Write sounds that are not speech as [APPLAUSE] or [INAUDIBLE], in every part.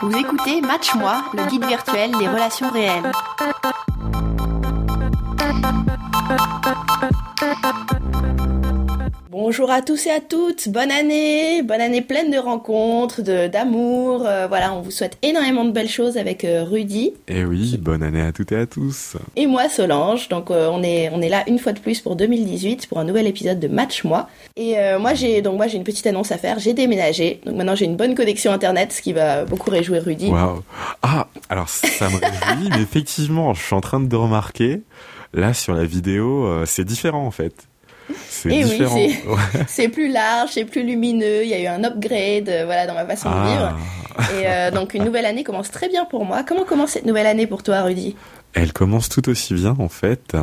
Vous écoutez Match Moi, le guide virtuel des relations réelles. Bonjour à tous et à toutes, bonne année, bonne année pleine de rencontres, de d'amour. Euh, voilà, on vous souhaite énormément de belles choses avec euh, Rudy. Et eh oui, bonne année à toutes et à tous. Et moi Solange. Donc euh, on est on est là une fois de plus pour 2018 pour un nouvel épisode de Match Moi. Et moi j'ai donc moi j'ai une petite annonce à faire. J'ai déménagé, donc maintenant j'ai une bonne connexion internet, ce qui va beaucoup réjouir Rudy. Waouh. Ah, alors ça me réjouit, [LAUGHS] mais effectivement, je suis en train de remarquer là sur la vidéo, c'est différent en fait. C'est différent. Oui, [LAUGHS] c'est plus large, c'est plus lumineux. Il y a eu un upgrade, euh, voilà, dans ma façon de vivre. Ah. Et euh, donc une nouvelle année commence très bien pour moi. Comment commence cette nouvelle année pour toi, Rudy? Elle commence tout aussi bien en fait,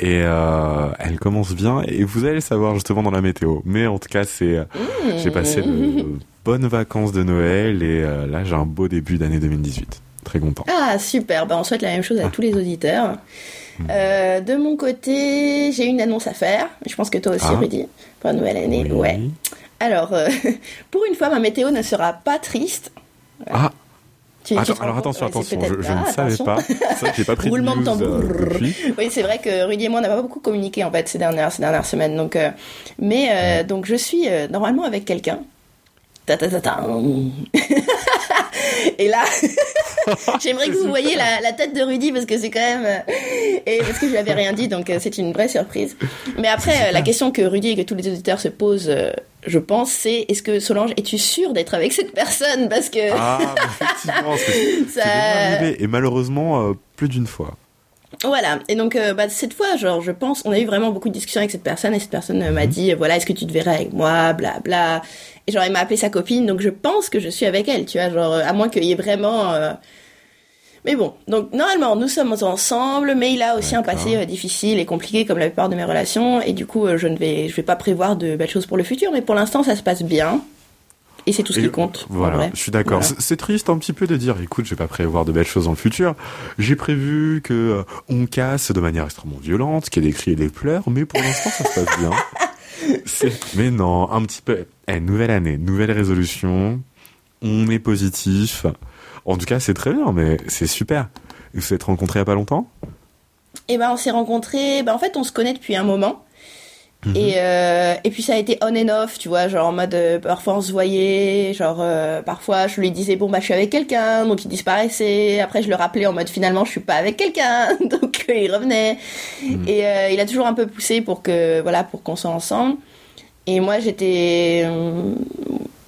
et euh, elle commence bien. Et vous allez le savoir justement dans la météo. Mais en tout cas, c'est mmh. j'ai passé de bonnes vacances de Noël et là j'ai un beau début d'année 2018. Très content. Ah super. Ben, on souhaite la même chose à tous les auditeurs. Euh, de mon côté, j'ai une annonce à faire. Je pense que toi aussi, ah. Rudy, pour la nouvelle année. Ouais. Alors, euh, [LAUGHS] pour une fois, ma météo ne sera pas triste. Ah. alors attention, attention, je, ne savais pas. Ça, j'ai pas pris Roulement de, tambour. Euh, oui, c'est vrai que Rudy et moi, on n'a pas beaucoup communiqué en fait ces dernières, ces dernières semaines. Donc, mais donc je suis normalement avec quelqu'un. Ta, ta, ta, ta. et là, [LAUGHS] j'aimerais que vous voyiez la, tête de Rudy parce que c'est quand même euh, et parce que je lui avais rien dit donc euh, c'est une vraie surprise. Mais après euh, la question que Rudy et que tous les auditeurs se posent je pense, c'est est-ce que Solange, es-tu sûre d'être avec cette personne? Parce que. Ah, effectivement, [LAUGHS] c'est ça... arrivé. Et malheureusement, plus d'une fois. Voilà. Et donc, bah, cette fois, genre, je pense, on a eu vraiment beaucoup de discussions avec cette personne et cette personne m'a mhm. dit, voilà, est-ce que tu te verrais avec moi, bla bla. Et genre, elle m'a appelé sa copine, donc je pense que je suis avec elle, tu vois, genre, à moins qu'il y ait vraiment. Euh, mais bon, donc normalement, nous sommes ensemble, mais il a aussi un passé euh, difficile et compliqué comme la plupart de mes relations, et du coup, euh, je ne vais, je vais pas prévoir de belles choses pour le futur, mais pour l'instant, ça se passe bien. Et c'est tout ce qui compte. Voilà, je suis d'accord. C'est triste un petit peu de dire, écoute, je vais pas prévoir de belles choses dans le futur. J'ai prévu que on casse de manière extrêmement violente, qu'il y ait des cris et des pleurs, mais pour l'instant, ça se passe bien. [LAUGHS] Mais non, un petit peu. Eh, nouvelle année, nouvelle résolution. On est positif. En tout cas, c'est très bien, mais c'est super. Vous vous êtes rencontrés il n'y a pas longtemps? Eh ben, on s'est rencontrés. Ben, en fait, on se connaît depuis un moment. Mhm. Et, euh, et puis ça a été on and off, tu vois, genre en mode euh, parfois on se voyait, genre euh, parfois je lui disais bon bah je suis avec quelqu'un, donc il disparaissait. Après je le rappelais en mode finalement je suis pas avec quelqu'un, [LAUGHS] donc il revenait. Mhm. Et il a toujours un peu poussé pour que voilà pour qu'on soit ensemble. Et moi j'étais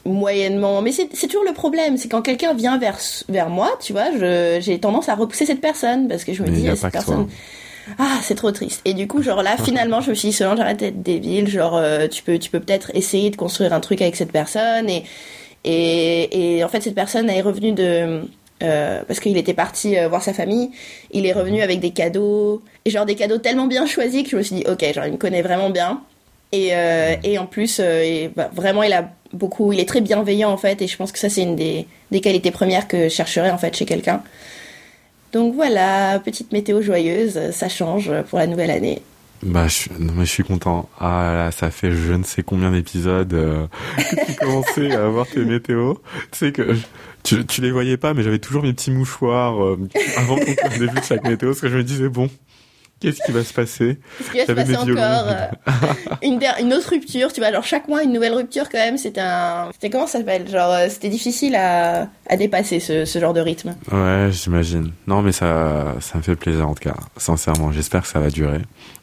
moyennement, mais c'est toujours le problème, c'est quand quelqu'un vient vers vers moi, tu vois, j'ai tendance à repousser cette personne parce que je me dis cette personne ah c'est trop triste et du coup genre là finalement je me suis dit Solange arrête d'être débile genre euh, tu peux tu peux peut-être essayer de construire un truc avec cette personne et et, et en fait cette personne est revenue de euh, parce qu'il était parti euh, voir sa famille, il est revenu avec des cadeaux, et genre des cadeaux tellement bien choisis que je me suis dit, ok, genre il me connaît vraiment bien. Et, et en plus, et, bah, vraiment, il a beaucoup, il est très bienveillant en fait, et je pense que ça c'est une des, des qualités premières que je chercherais en fait chez quelqu'un. Donc voilà, petite météo joyeuse, ça change pour la nouvelle année. Bah, je, non, mais je suis content. Ah là, ça fait je ne sais combien d'épisodes euh, [LAUGHS] que tu commençais à avoir tes météos. Tu sais que tu, les voyais pas, mais j'avais toujours mes petits mouchoirs euh, avant qu'on début de chaque météo, parce que je me disais bon, Qu'est-ce qui va se passer Qu'est-ce qui va se passer encore euh, une, une, autre rupture, tu vois, genre chaque mois une nouvelle rupture quand même, c'était un... C'était comment ça s'appelle? Genre euh, c'était difficile à, à dépasser ce, ce, genre de rythme. Ouais, j'imagine. Non mais ça, ça me fait plaisir en tout cas, sincèrement, j'espère que ça va durer.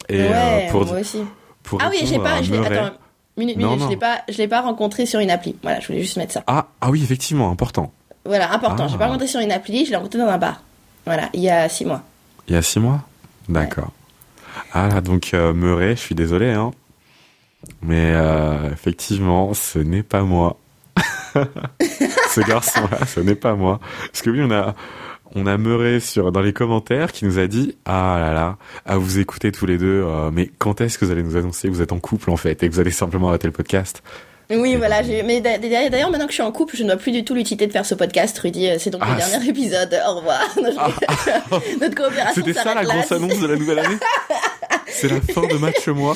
Et euh, pour, moi aussi. Pour ah oui, j'ai pas... Je attends, minute, minute, je l'ai pas, je l'ai pas rencontré sur une appli. Voilà, je voulais juste mettre ça. Ah, ah oui, effectivement, important. Voilà, important. Je l'ai pas ah. rencontré sur une appli, je l'ai rencontré dans un bar. Voilà, il y a six mois. Il y a six mois? D'accord. Ah, donc euh, je suis désolé, hein. Mais euh, effectivement, ce n'est pas moi. [LAUGHS] ce garçon-là, ce n'est pas moi. Parce que oui, on a, on Meuret sur dans les commentaires qui nous a dit ah là là à vous écouter tous les deux euh, mais quand est-ce que vous allez nous annoncer que vous êtes en couple en fait et que vous allez simplement arrêter le podcast? Oui, voilà. Mais d'ailleurs, maintenant que je suis en couple, je ne vois plus du tout l'utilité de faire ce podcast, Rudy. C'est donc le ah, dernier épisode. Au revoir. [LAUGHS] Ah, [LAUGHS] Notre coopération C'était ça la grosse annonce de la nouvelle année [LAUGHS] C'est la fin de match moi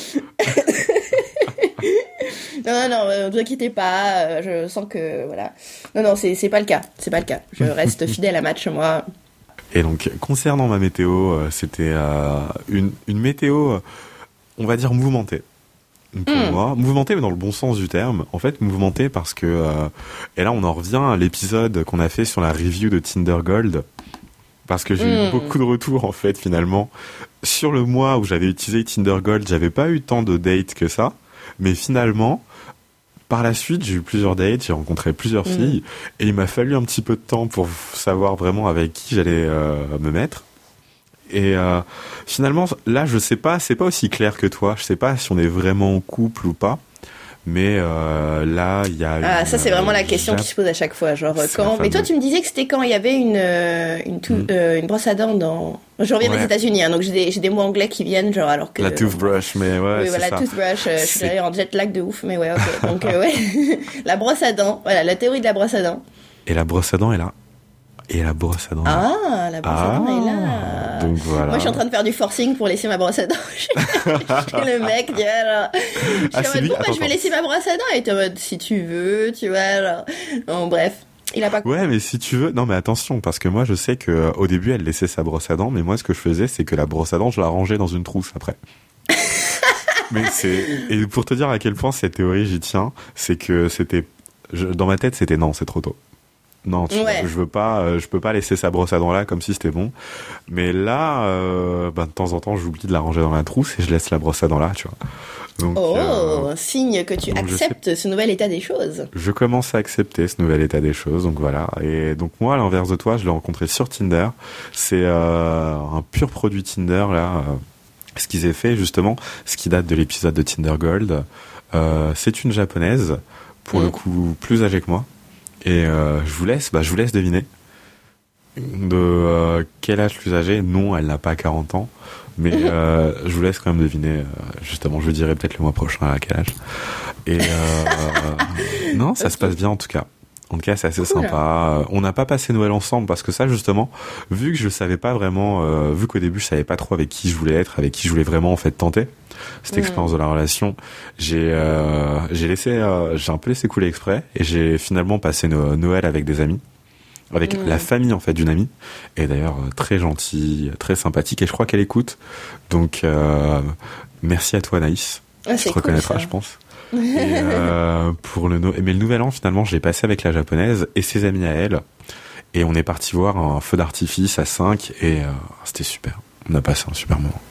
non, non, ne vous inquiétez pas. Je sens que voilà. Non, non, c'est c'est pas le cas. C'est pas le cas. Je reste fidèle à match moi. Et donc concernant ma météo, c'était une une météo, on va dire mouvementée pour hmm. moi. Mouvementé, mais dans le bon sens du terme. En fait, mouvementé parce que... Euh, et là, on en revient à l'épisode qu'on a fait sur la review de Tinder Gold. Parce que j'ai eu hmm. beaucoup de retours, en fait, finalement. Sur le mois où j'avais utilisé Tinder Gold, j'avais pas eu tant de dates que ça. Mais finalement, par la suite, j'ai eu plusieurs dates, j'ai rencontré plusieurs hmm. filles. Et il m'a fallu un petit peu de temps pour savoir vraiment avec qui j'allais euh, me mettre. Et euh, finalement, là, je sais pas, c'est pas aussi clair que toi. Je sais pas si on est vraiment en couple ou pas. Mais euh, là, il y a. Ah, ça c'est vraiment la question qui se pose à chaque fois, genre quand. Mais toi, tu me disais que c'était quand il y avait une euh, une, euh, une brosse à dents dans. Je reviens des États-Unis, hein, donc j'ai des, des mots anglais qui viennent, genre alors que. La toothbrush, mais ouais. Oui, voilà, la toothbrush. je suis en jet lag de ouf, mais ouais, ok. [LAUGHS] Donc ouais, [LAUGHS] la brosse à dents. Voilà, la théorie de la brosse à dents. Et la brosse à dents est là. Et la brosse à dents. Ah, la brosse à dents est là. Ah, donc voilà. Moi, je suis en train de faire du forcing pour laisser ma brosse à dents. [LAUGHS] le mec dit alors. Je suis ah, en mode, bon, bah, je vais laisser ma brosse à dents. Et tu en mode, si tu veux, tu vois. Alors... Bon, bref. Il a pas. Ouais, mais si tu veux, non, mais attention, parce que moi, je sais que euh, au début, elle laissait sa brosse à dents, mais moi, ce que je faisais, c'est que la brosse à dents, je la rangeais dans une trousse après. [LAUGHS] mais c'est et pour te dire à quel point cette théorie j'y tiens, c'est que c'était dans ma tête, c'était non, c'est trop tôt non, je veux pas, euh, je peux pas laisser sa brosse à dents là comme si c'était bon. Mais là, euh, bah, de temps en temps, j'oublie de la ranger dans la trousse et je laisse la brosse à dents là, tu vois. Donc, oh, euh, signe que tu acceptes ce nouvel état des choses. Je commence à accepter ce nouvel état des choses, donc voilà. Et donc moi, à l'inverse de toi, je l'ai rencontré sur Tinder. C'est un pur produit Tinder là. ce qu'ils aient fait justement, ce qui date de l'épisode de Tinder Gold, c'est une japonaise, pour le mm. coup plus âgée que moi, et euh, je vous laisse, bah, je vous laisse deviner de euh, quel âge plus âgé. Non, elle n'a pas 40 ans, mais euh, je vous laisse quand même deviner. justement, je dirai peut-être le mois prochain à quel âge. Et [LAUGHS] non, ça se passe bien en tout cas. En tout cas, c'est assez sympa. On n'a pas passé Noël ensemble parce que ça, justement, vu que je savais pas vraiment, vu qu'au début je savais pas trop avec qui je voulais être, avec qui je voulais vraiment en fait tenter cette expérience de la relation, j'ai euh, j'ai laissé euh, j'ai un peu laissé couler exprès et j'ai finalement passé Noël avec des amis avec la famille en fait d'une amie et d'ailleurs euh, très gentille, très sympathique et je crois qu'elle écoute. Donc merci à toi Naïs. Ah, tu te reconnaîtras, je pense. [LAUGHS] et, pour le mais le nouvel an finalement, je l'ai passé avec la japonaise et ses amis à elle et on est parti voir un feu d'artifice à 5 et c'était super. On a passé un super moment.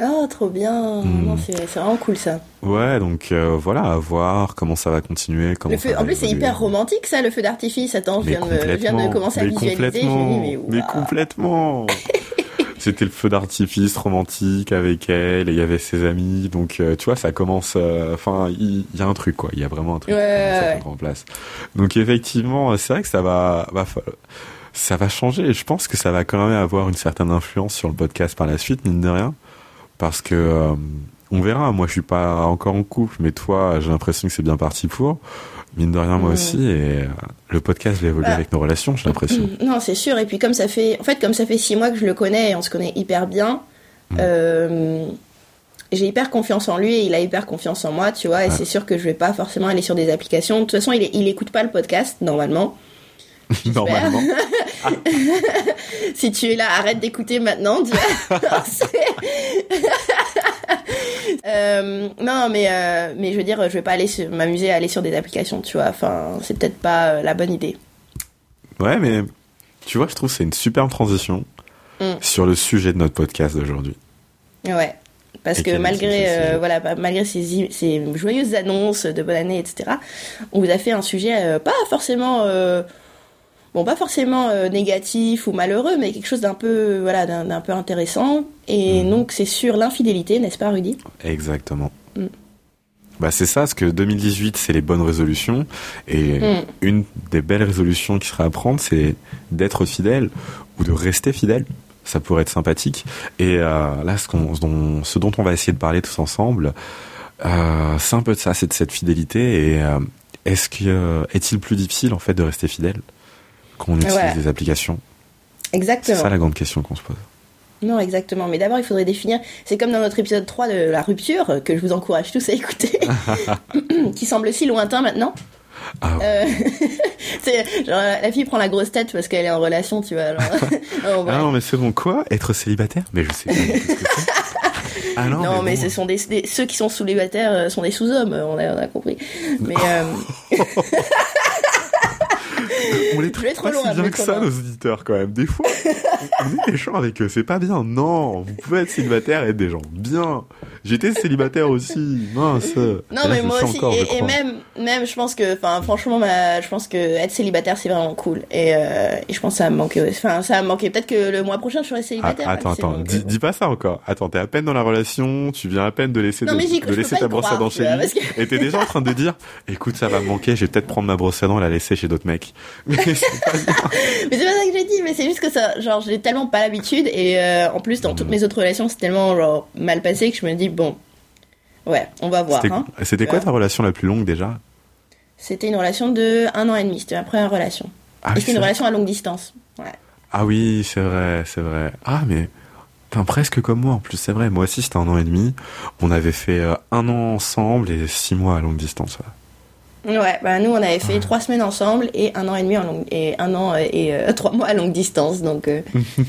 Ah, trop bien. Hmm. C'est vraiment cool ça. Ouais, donc euh, voilà, à voir comment ça va continuer. Comment en plus, c'est hyper romantique ça, le feu d'artifice. Attends, je viens, de, commencer à visualiser. mais, mais complètement. [LAUGHS] C'était le feu d'artifice romantique avec elle et il y avait ses amis. Donc, euh, tu vois, ça commence. Euh, enfin, il y, a un truc, quoi. Il y a vraiment un truc ouais, en place. Donc, effectivement, c'est vrai que ça va, va ça va changer. Je pense que ça va quand même avoir une certaine influence sur le podcast par la suite, mine de rien parce que euh, on verra. Moi, je suis pas encore en couple, mais toi, j'ai l'impression que c'est bien parti pour. Mine de rien, moi aussi, et euh, le podcast va évoluer bah, avec nos relations, j'ai l'impression. Mm, non, c'est sûr. Et puis comme ça fait, en fait, comme ça fait six mois que je le connais, et on se connaît hyper bien. Mm. Euh, j'ai hyper confiance en lui et il a hyper confiance en moi, tu vois. Et c'est sûr que je vais pas forcément aller sur des applications. De toute façon, il, il écoute pas le podcast normalement. [LAUGHS] Normalement. [LAUGHS] si tu es là, arrête d'écouter maintenant. [LAUGHS] euh, non, mais euh, mais je veux dire, je vais pas aller m'amuser à aller sur des applications, tu vois. Enfin, c'est peut-être pas euh, la bonne idée. Ouais, mais tu vois, je trouve que c'est une superbe transition mm. sur le sujet de notre podcast d'aujourd'hui. Ouais. Parce que malgré euh, voilà malgré ces, ces, joyeuses annonces de bonne année etc on vous a fait un sujet pas forcément bon pas forcément euh, négatif ou malheureux mais quelque chose d'un peu voilà d'un peu intéressant et mhm. donc c'est sur l'infidélité n'est-ce pas Rudy? Exactement mm. bah c'est ça, ce que 2018 c'est les bonnes résolutions et mm. une des belles résolutions qui serait à prendre c'est d'être fidèle ou de rester fidèle. Ça pourrait être sympathique. Et euh, là, ce, dont, ce dont on va essayer de parler tous ensemble, euh, c'est un peu de ça, c'est de cette fidélité. Et est-ce que est-il plus difficile en fait de rester fidèle? Qu'on utilise des applications Exactement. C'est ça la grande question qu'on se pose. Non, exactement. Mais d'abord, il faudrait définir. C'est comme dans notre épisode 3 de la rupture, que je vous encourage tous à écouter, [LAUGHS] qui semble si lointain maintenant. Ah ouais. Euh, [LAUGHS] genre la fille prend la grosse tête parce qu'elle est en relation, tu vois. Oh, [LAUGHS] ouais. Ah non, mais c'est bon, quoi Être célibataire? Mais je sais pas que. Ah non, non, mais, bon. ce sont des, des- ceux qui sont célibataires euh, sont des sous-hommes, on a, on a compris. Mais euh, [LAUGHS] On les traite pas si bien que ça, nos auditeurs, quand même. Des fois, on est méchants avec eux, c'est pas bien. Non, vous pouvez être célibataire et être des gens bien. J'étais célibataire aussi, mince. non, Là, mais moi aussi. encore, et, même, même, je pense que, enfin, franchement, ma- je pense que être célibataire c'est vraiment cool. Et, euh, et je pense que ça me manquer. Enfin, ça me manquer. Peut-être que le mois prochain je serai Ah, célibataire. attends, c'est attends, bon, dis, pas ça encore. Attends, t'es à peine dans la relation, tu viens à peine de laisser, Non, de, laisser ta brosse à dents chez lui, que- et t'es déjà en train de dire, écoute, ça va me manquer, je vais peut-être prendre ma brosse à dents et la laisser chez d'autres mecs. [LAUGHS] [LAUGHS] Mais c'est pas ça que j'ai dit, mais c'est juste que ça, genre, j'ai tellement pas l'habitude et euh, en plus dans toutes mes autres relations c'est tellement genre mal passé que je me dis bon, ouais, on va voir. C'était Hein. quoi ta relation la plus longue déjà? C'était une relation de un an et demi, c'était ma première relation. ah, et c'était une relation à longue distance. Ouais. ah oui, c'est vrai, c'est vrai. Ah mais Putain, presque comme moi en plus, c'est vrai. Moi aussi, c'était un an et demi. On avait fait euh, un an ensemble et six mois à longue distance. ouais. Ouais, bah nous on avait fait trois semaines ensemble et un an et demi en longue et un an et euh, [LAUGHS] trois mois à longue distance, donc euh,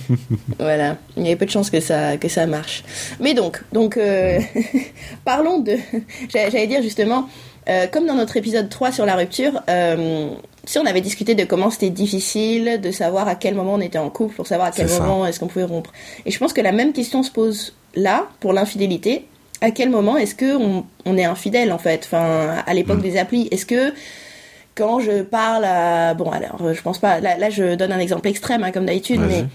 [LAUGHS] voilà, il y avait peu de chances que ça que ça marche. Mais donc donc euh, [LAUGHS] parlons de, j'allais dire justement, euh, comme dans notre épisode 3 sur la rupture, euh, si on avait discuté de comment c'était difficile de savoir à quel moment on était en couple pour savoir à quel moment est-ce qu'on pouvait rompre. Et je pense que la même question se pose là pour l'infidélité. À quel moment est-ce que on, on est infidèle en fait? Enfin, à l'époque Mm. des applis, est-ce que quand je parle à bon alors je pense pas là, là je donne un exemple extrême hein, comme d'habitude mais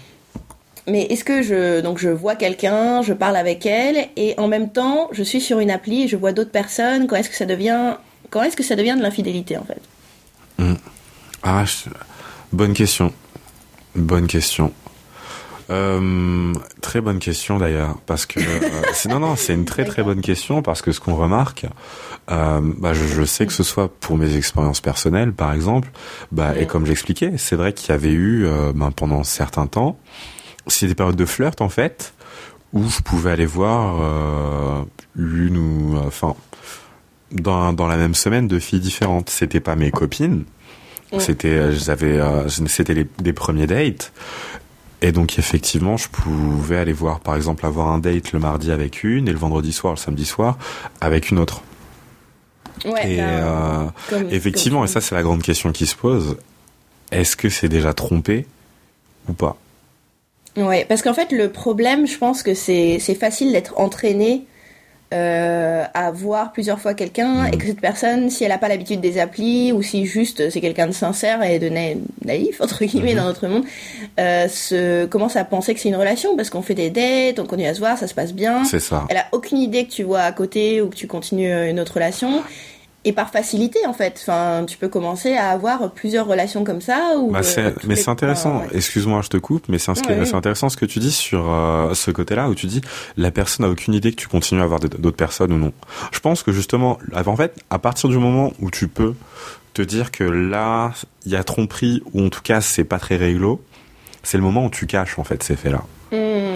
mais est-ce que je donc je vois quelqu'un, je parle avec elle et en même temps je suis sur une appli, je vois d'autres personnes, quand est-ce que ça devient quand est-ce que ça devient de l'infidélité en fait? Ah, je- bonne question. Bonne question. Euh, très bonne question d'ailleurs, parce que euh, non non c'est une très très bonne question parce que ce qu'on remarque, euh, bah, je, je sais que ce soit pour mes expériences personnelles par exemple, bah, et comme j'expliquais, c'est vrai qu'il y avait eu ben, pendant certains temps, c'est des périodes de flirt en fait, où je pouvais aller voir euh, une ou enfin dans, dans la même semaine deux filles différentes. C'était pas mes copines, c'était j'avais euh, c'était les, des premiers dates. Et donc effectivement, je pouvais aller voir, par exemple, avoir un date le mardi avec une et le vendredi soir, le samedi soir avec une autre. Ouais. et bah, euh, comme- effectivement, comme et ça c'est la grande question qui se pose, est-ce que c'est déjà trompé ou pas? Ouais, parce qu'en fait, le problème, je pense que c'est c'est facile d'être entraîné euh, à voir plusieurs fois quelqu'un Mhm. et que cette personne, si elle n'a pas l'habitude des applis ou si juste c'est quelqu'un de sincère et de na- naïf, entre guillemets, Mhm. dans notre monde, euh, se commence à penser que c'est une relation parce qu'on fait des dates, on continue à se voir, ça se passe bien. C'est ça. Elle a aucune idée que tu vois à côté ou que tu continues euh, une autre relation. Et par facilité, en fait, enfin, tu peux commencer à avoir plusieurs relations comme ça. Ou, Bah, euh, mais c'est intéressant. ouais. Excuse-moi, je te coupe, mais c'est Ouais, intéressant ce que tu dis sur euh, ce côté-là où tu dis la personne a aucune idée que tu continues à avoir d'autres personnes ou non. Je pense que justement, en fait, à partir du moment où tu peux te dire que là, il y a tromperie ou en tout cas c'est pas très réglo, c'est le moment où tu caches en fait ces faits-là.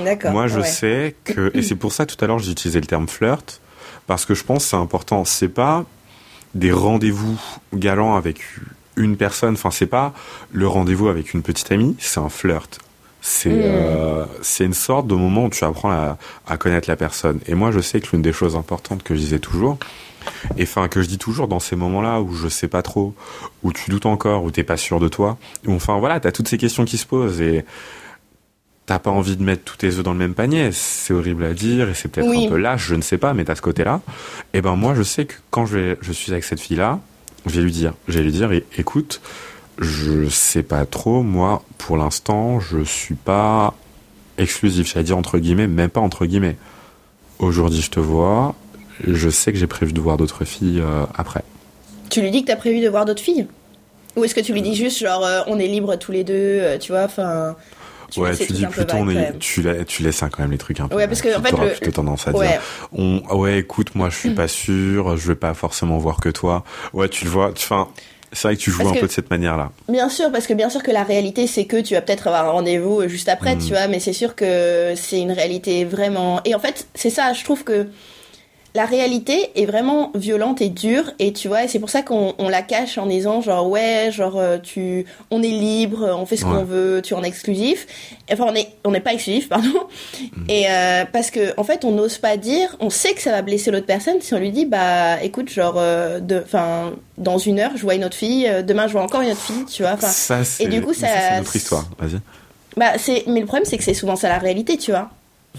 D'accord. Moi, je ouais. sais que, et c'est pour ça tout à l'heure j'ai utilisé le terme flirt, parce que je pense que c'est important. C'est pas des rendez-vous galants avec une personne, enfin, c'est pas le rendez-vous avec une petite amie, c'est un flirt. C'est Mm. euh, c'est une sorte de moment où tu apprends à, à connaître la personne. Et moi, je sais que l'une des choses importantes que je disais toujours, et enfin que je dis toujours dans ces moments-là où je sais pas trop, où tu doutes encore, où t'es pas sûr de toi, où enfin voilà, t'as toutes ces questions qui se posent et t'as pas envie de mettre tous tes œufs dans le même panier. C'est horrible à dire et c'est peut-être Oui. un peu lâche, je ne sais pas, mais t'as ce côté-là. Et ben moi, je sais que quand je, vais, je suis avec cette fille-là, je vais lui dire, je vais lui dire, écoute, je sais pas trop, moi, pour l'instant, je suis pas exclusif, j'allais dire entre guillemets, même pas entre guillemets. Aujourd'hui, je te vois, je sais que j'ai prévu de voir d'autres filles euh, après. Tu lui dis que t'as prévu de voir d'autres filles? Ou est-ce que tu lui dis juste genre euh, on est libres tous les deux, euh, tu vois, enfin. Ouais, tu dis plutôt, on est, tu, la- tu laisses hein, quand même les trucs un peu. Ouais, parce que, en fait, le- plutôt tendance à dire. On, ouais, écoute, moi, je suis pas sûr, je vais pas forcément voir que toi. Ouais, tu le vois, enfin, C'est vrai que tu joues un peu de cette manière-là. Bien sûr, parce que bien sûr que la réalité, c'est que tu vas peut-être avoir un rendez-vous juste après, tu vois, mais c'est sûr que c'est une réalité vraiment. Et en fait, c'est ça, je trouve que la réalité est vraiment violente et dure et tu vois et c'est pour ça qu'on la cache en disant genre ouais genre euh, tu on est libre on fait ce qu'on veut tu es en exclusif. Enfin on est on n'est pas exclusif [LAUGHS] pardon. Mm. et euh, parce que en fait on n'ose pas dire on sait que ça va blesser l'autre personne si on lui dit bah écoute genre euh, de enfin dans une heure je vois une autre fille demain je vois encore une autre fille tu vois enfin. Et du coup ça, c'est une autre histoire. Vas-y. Bah c'est mais le problème c'est que c'est souvent ça la réalité tu vois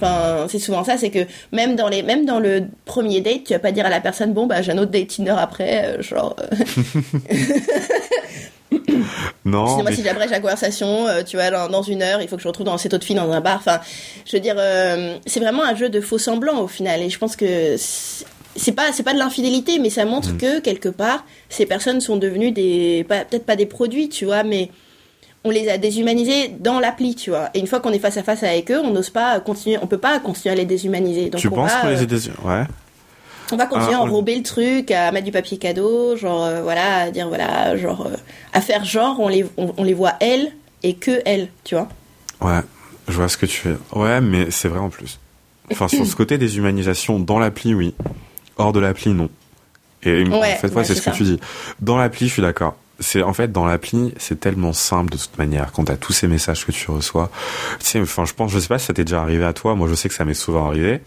Enfin, c'est souvent ça, c'est que même dans les, même dans le premier date, tu vas pas dire à la personne, bon bah j'ai un autre date Tinder après, euh, genre. Euh. [LAUGHS] non. Moi, si j'abrège la conversation, euh, tu vois, dans, une heure, il faut que je retrouve dans cette autre fille dans un bar. Enfin, je veux dire, c'est vraiment un jeu de faux semblants au final, et je pense que c'est pas c'est pas de l'infidélité, mais ça montre mm. que quelque part, ces personnes sont devenues des, peut-être pas des produits, tu vois, mais on les a déshumanisés dans l'appli, tu vois. Et une fois qu'on est face à face avec eux, on n'ose pas continuer, on peut pas continuer à les déshumaniser. Donc tu penses qu'on les a déshumanisés Ouais. On va continuer à ah, enrober le truc, à mettre du papier cadeau, genre euh, voilà, à dire voilà, genre euh, à faire genre on les on, les voit elles et que elles, tu vois. Ouais, je vois ce que tu fais. Ouais, mais c'est vrai en plus. Enfin sur ce côté déshumanisation dans l'appli, oui. Hors de l'appli, non. Et en fait, ouais, c'est ce que tu dis. Dans l'appli, je suis d'accord c'est en fait dans l'appli, c'est tellement simple de toute manière quand t'as tous ces messages que tu reçois. Tu sais, enfin, je pense, je sais pas si ça t'est déjà arrivé à toi. Moi, je sais que ça m'est souvent arrivé.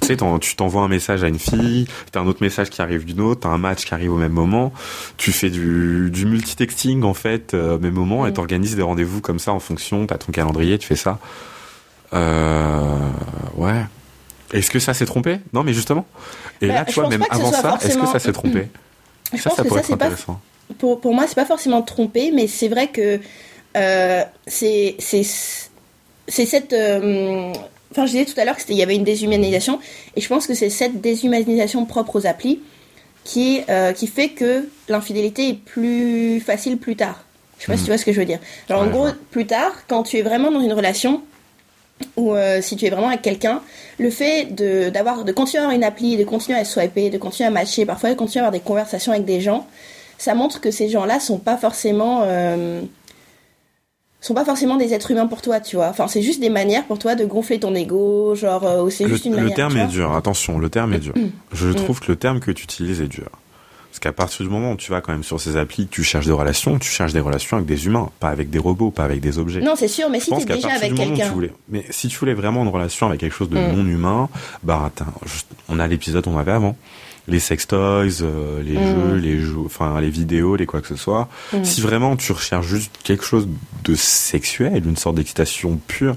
Tu sais, tu t'envoies un message à une fille, t'as un autre message qui arrive d'une autre, t'as un match qui arrive au même moment. Tu fais du, du multitexting en fait euh, au même moment et t'organises des rendez-vous comme ça en fonction. T'as ton calendrier, tu fais ça. Euh, ouais. Est-ce que ça s'est trompé? Non, mais justement. Et bah, là, tu vois, même avant ça, est-ce que ça s'est trompé? [CLEARS THROAT] Ça, ça pourrait être intéressant pour, pour moi, c'est pas forcément trompé, mais c'est vrai que euh, c'est cette. Euh, enfin, je disais tout à l'heure qu'il y avait une déshumanisation, et je pense que c'est cette déshumanisation propre aux applis qui, euh, qui fait que l'infidélité est plus facile plus tard. Je sais pas si tu vois ce que je veux dire. Alors, en gros, plus tard, quand tu es vraiment dans une relation, ou euh, si tu es vraiment avec quelqu'un, le fait de, d'avoir, de continuer à avoir une appli, de continuer à swiper, de continuer à matcher, parfois de continuer à avoir des conversations avec des gens, ça montre que ces gens-là sont pas forcément euh, sont pas forcément des êtres humains pour toi, tu vois. Enfin, c'est juste des manières pour toi de gonfler ton ego, genre euh, c'est juste une manière. Le terme est dur. Attention, le terme est dur. Je mm. trouve que le terme que tu utilises est dur. Parce qu'à partir du moment où tu vas quand même sur ces applis, tu cherches des relations, tu cherches des relations avec des humains, pas avec des robots, pas avec des objets. Non, c'est sûr, mais si tu es déjà avec quelqu'un. Mais si tu voulais vraiment une relation avec quelque chose de mm. non humain, bah, on a l'épisode qu'on avait avant les sex toys, euh, les mm. jeux, les jeux, enfin les vidéos, les quoi que ce soit. Mm. Si vraiment tu recherches juste quelque chose de sexuel, une sorte d'excitation pure,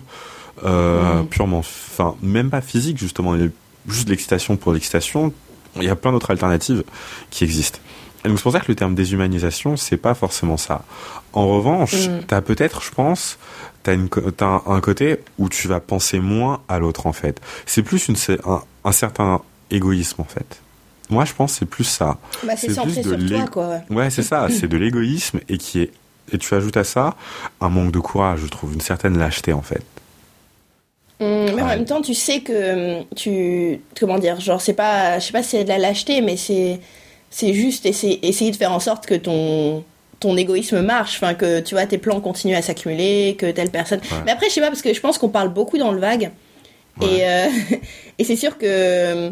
euh, mm. purement, enfin même pas physique justement, juste l'excitation pour l'excitation, il y a plein d'autres alternatives qui existent. Et donc c'est pour ça que le terme déshumanisation, c'est pas forcément ça. En revanche, t'as peut-être, je pense, t'as, une, un côté où tu vas penser moins à l'autre en fait. C'est plus une, un, un certain égoïsme en fait. Moi, je pense c'est plus ça. Bah, c'est centré sur toi, quoi. Ouais, c'est ça. c'est de l'égoïsme et qui est et tu ajoutes à ça un manque de courage, je trouve, une certaine lâcheté en fait. Hum, mais en même temps, tu sais que hum, tu comment dire, genre c'est pas, je sais pas si c'est de la lâcheté, mais c'est c'est juste essayer, essayer de faire en sorte que ton ton égoïsme marche, enfin que tu vois tes plans continuent à s'accumuler, que telle personne. Mais après, je sais pas parce que je pense qu'on parle beaucoup dans le vague et euh, [LAUGHS] et c'est sûr que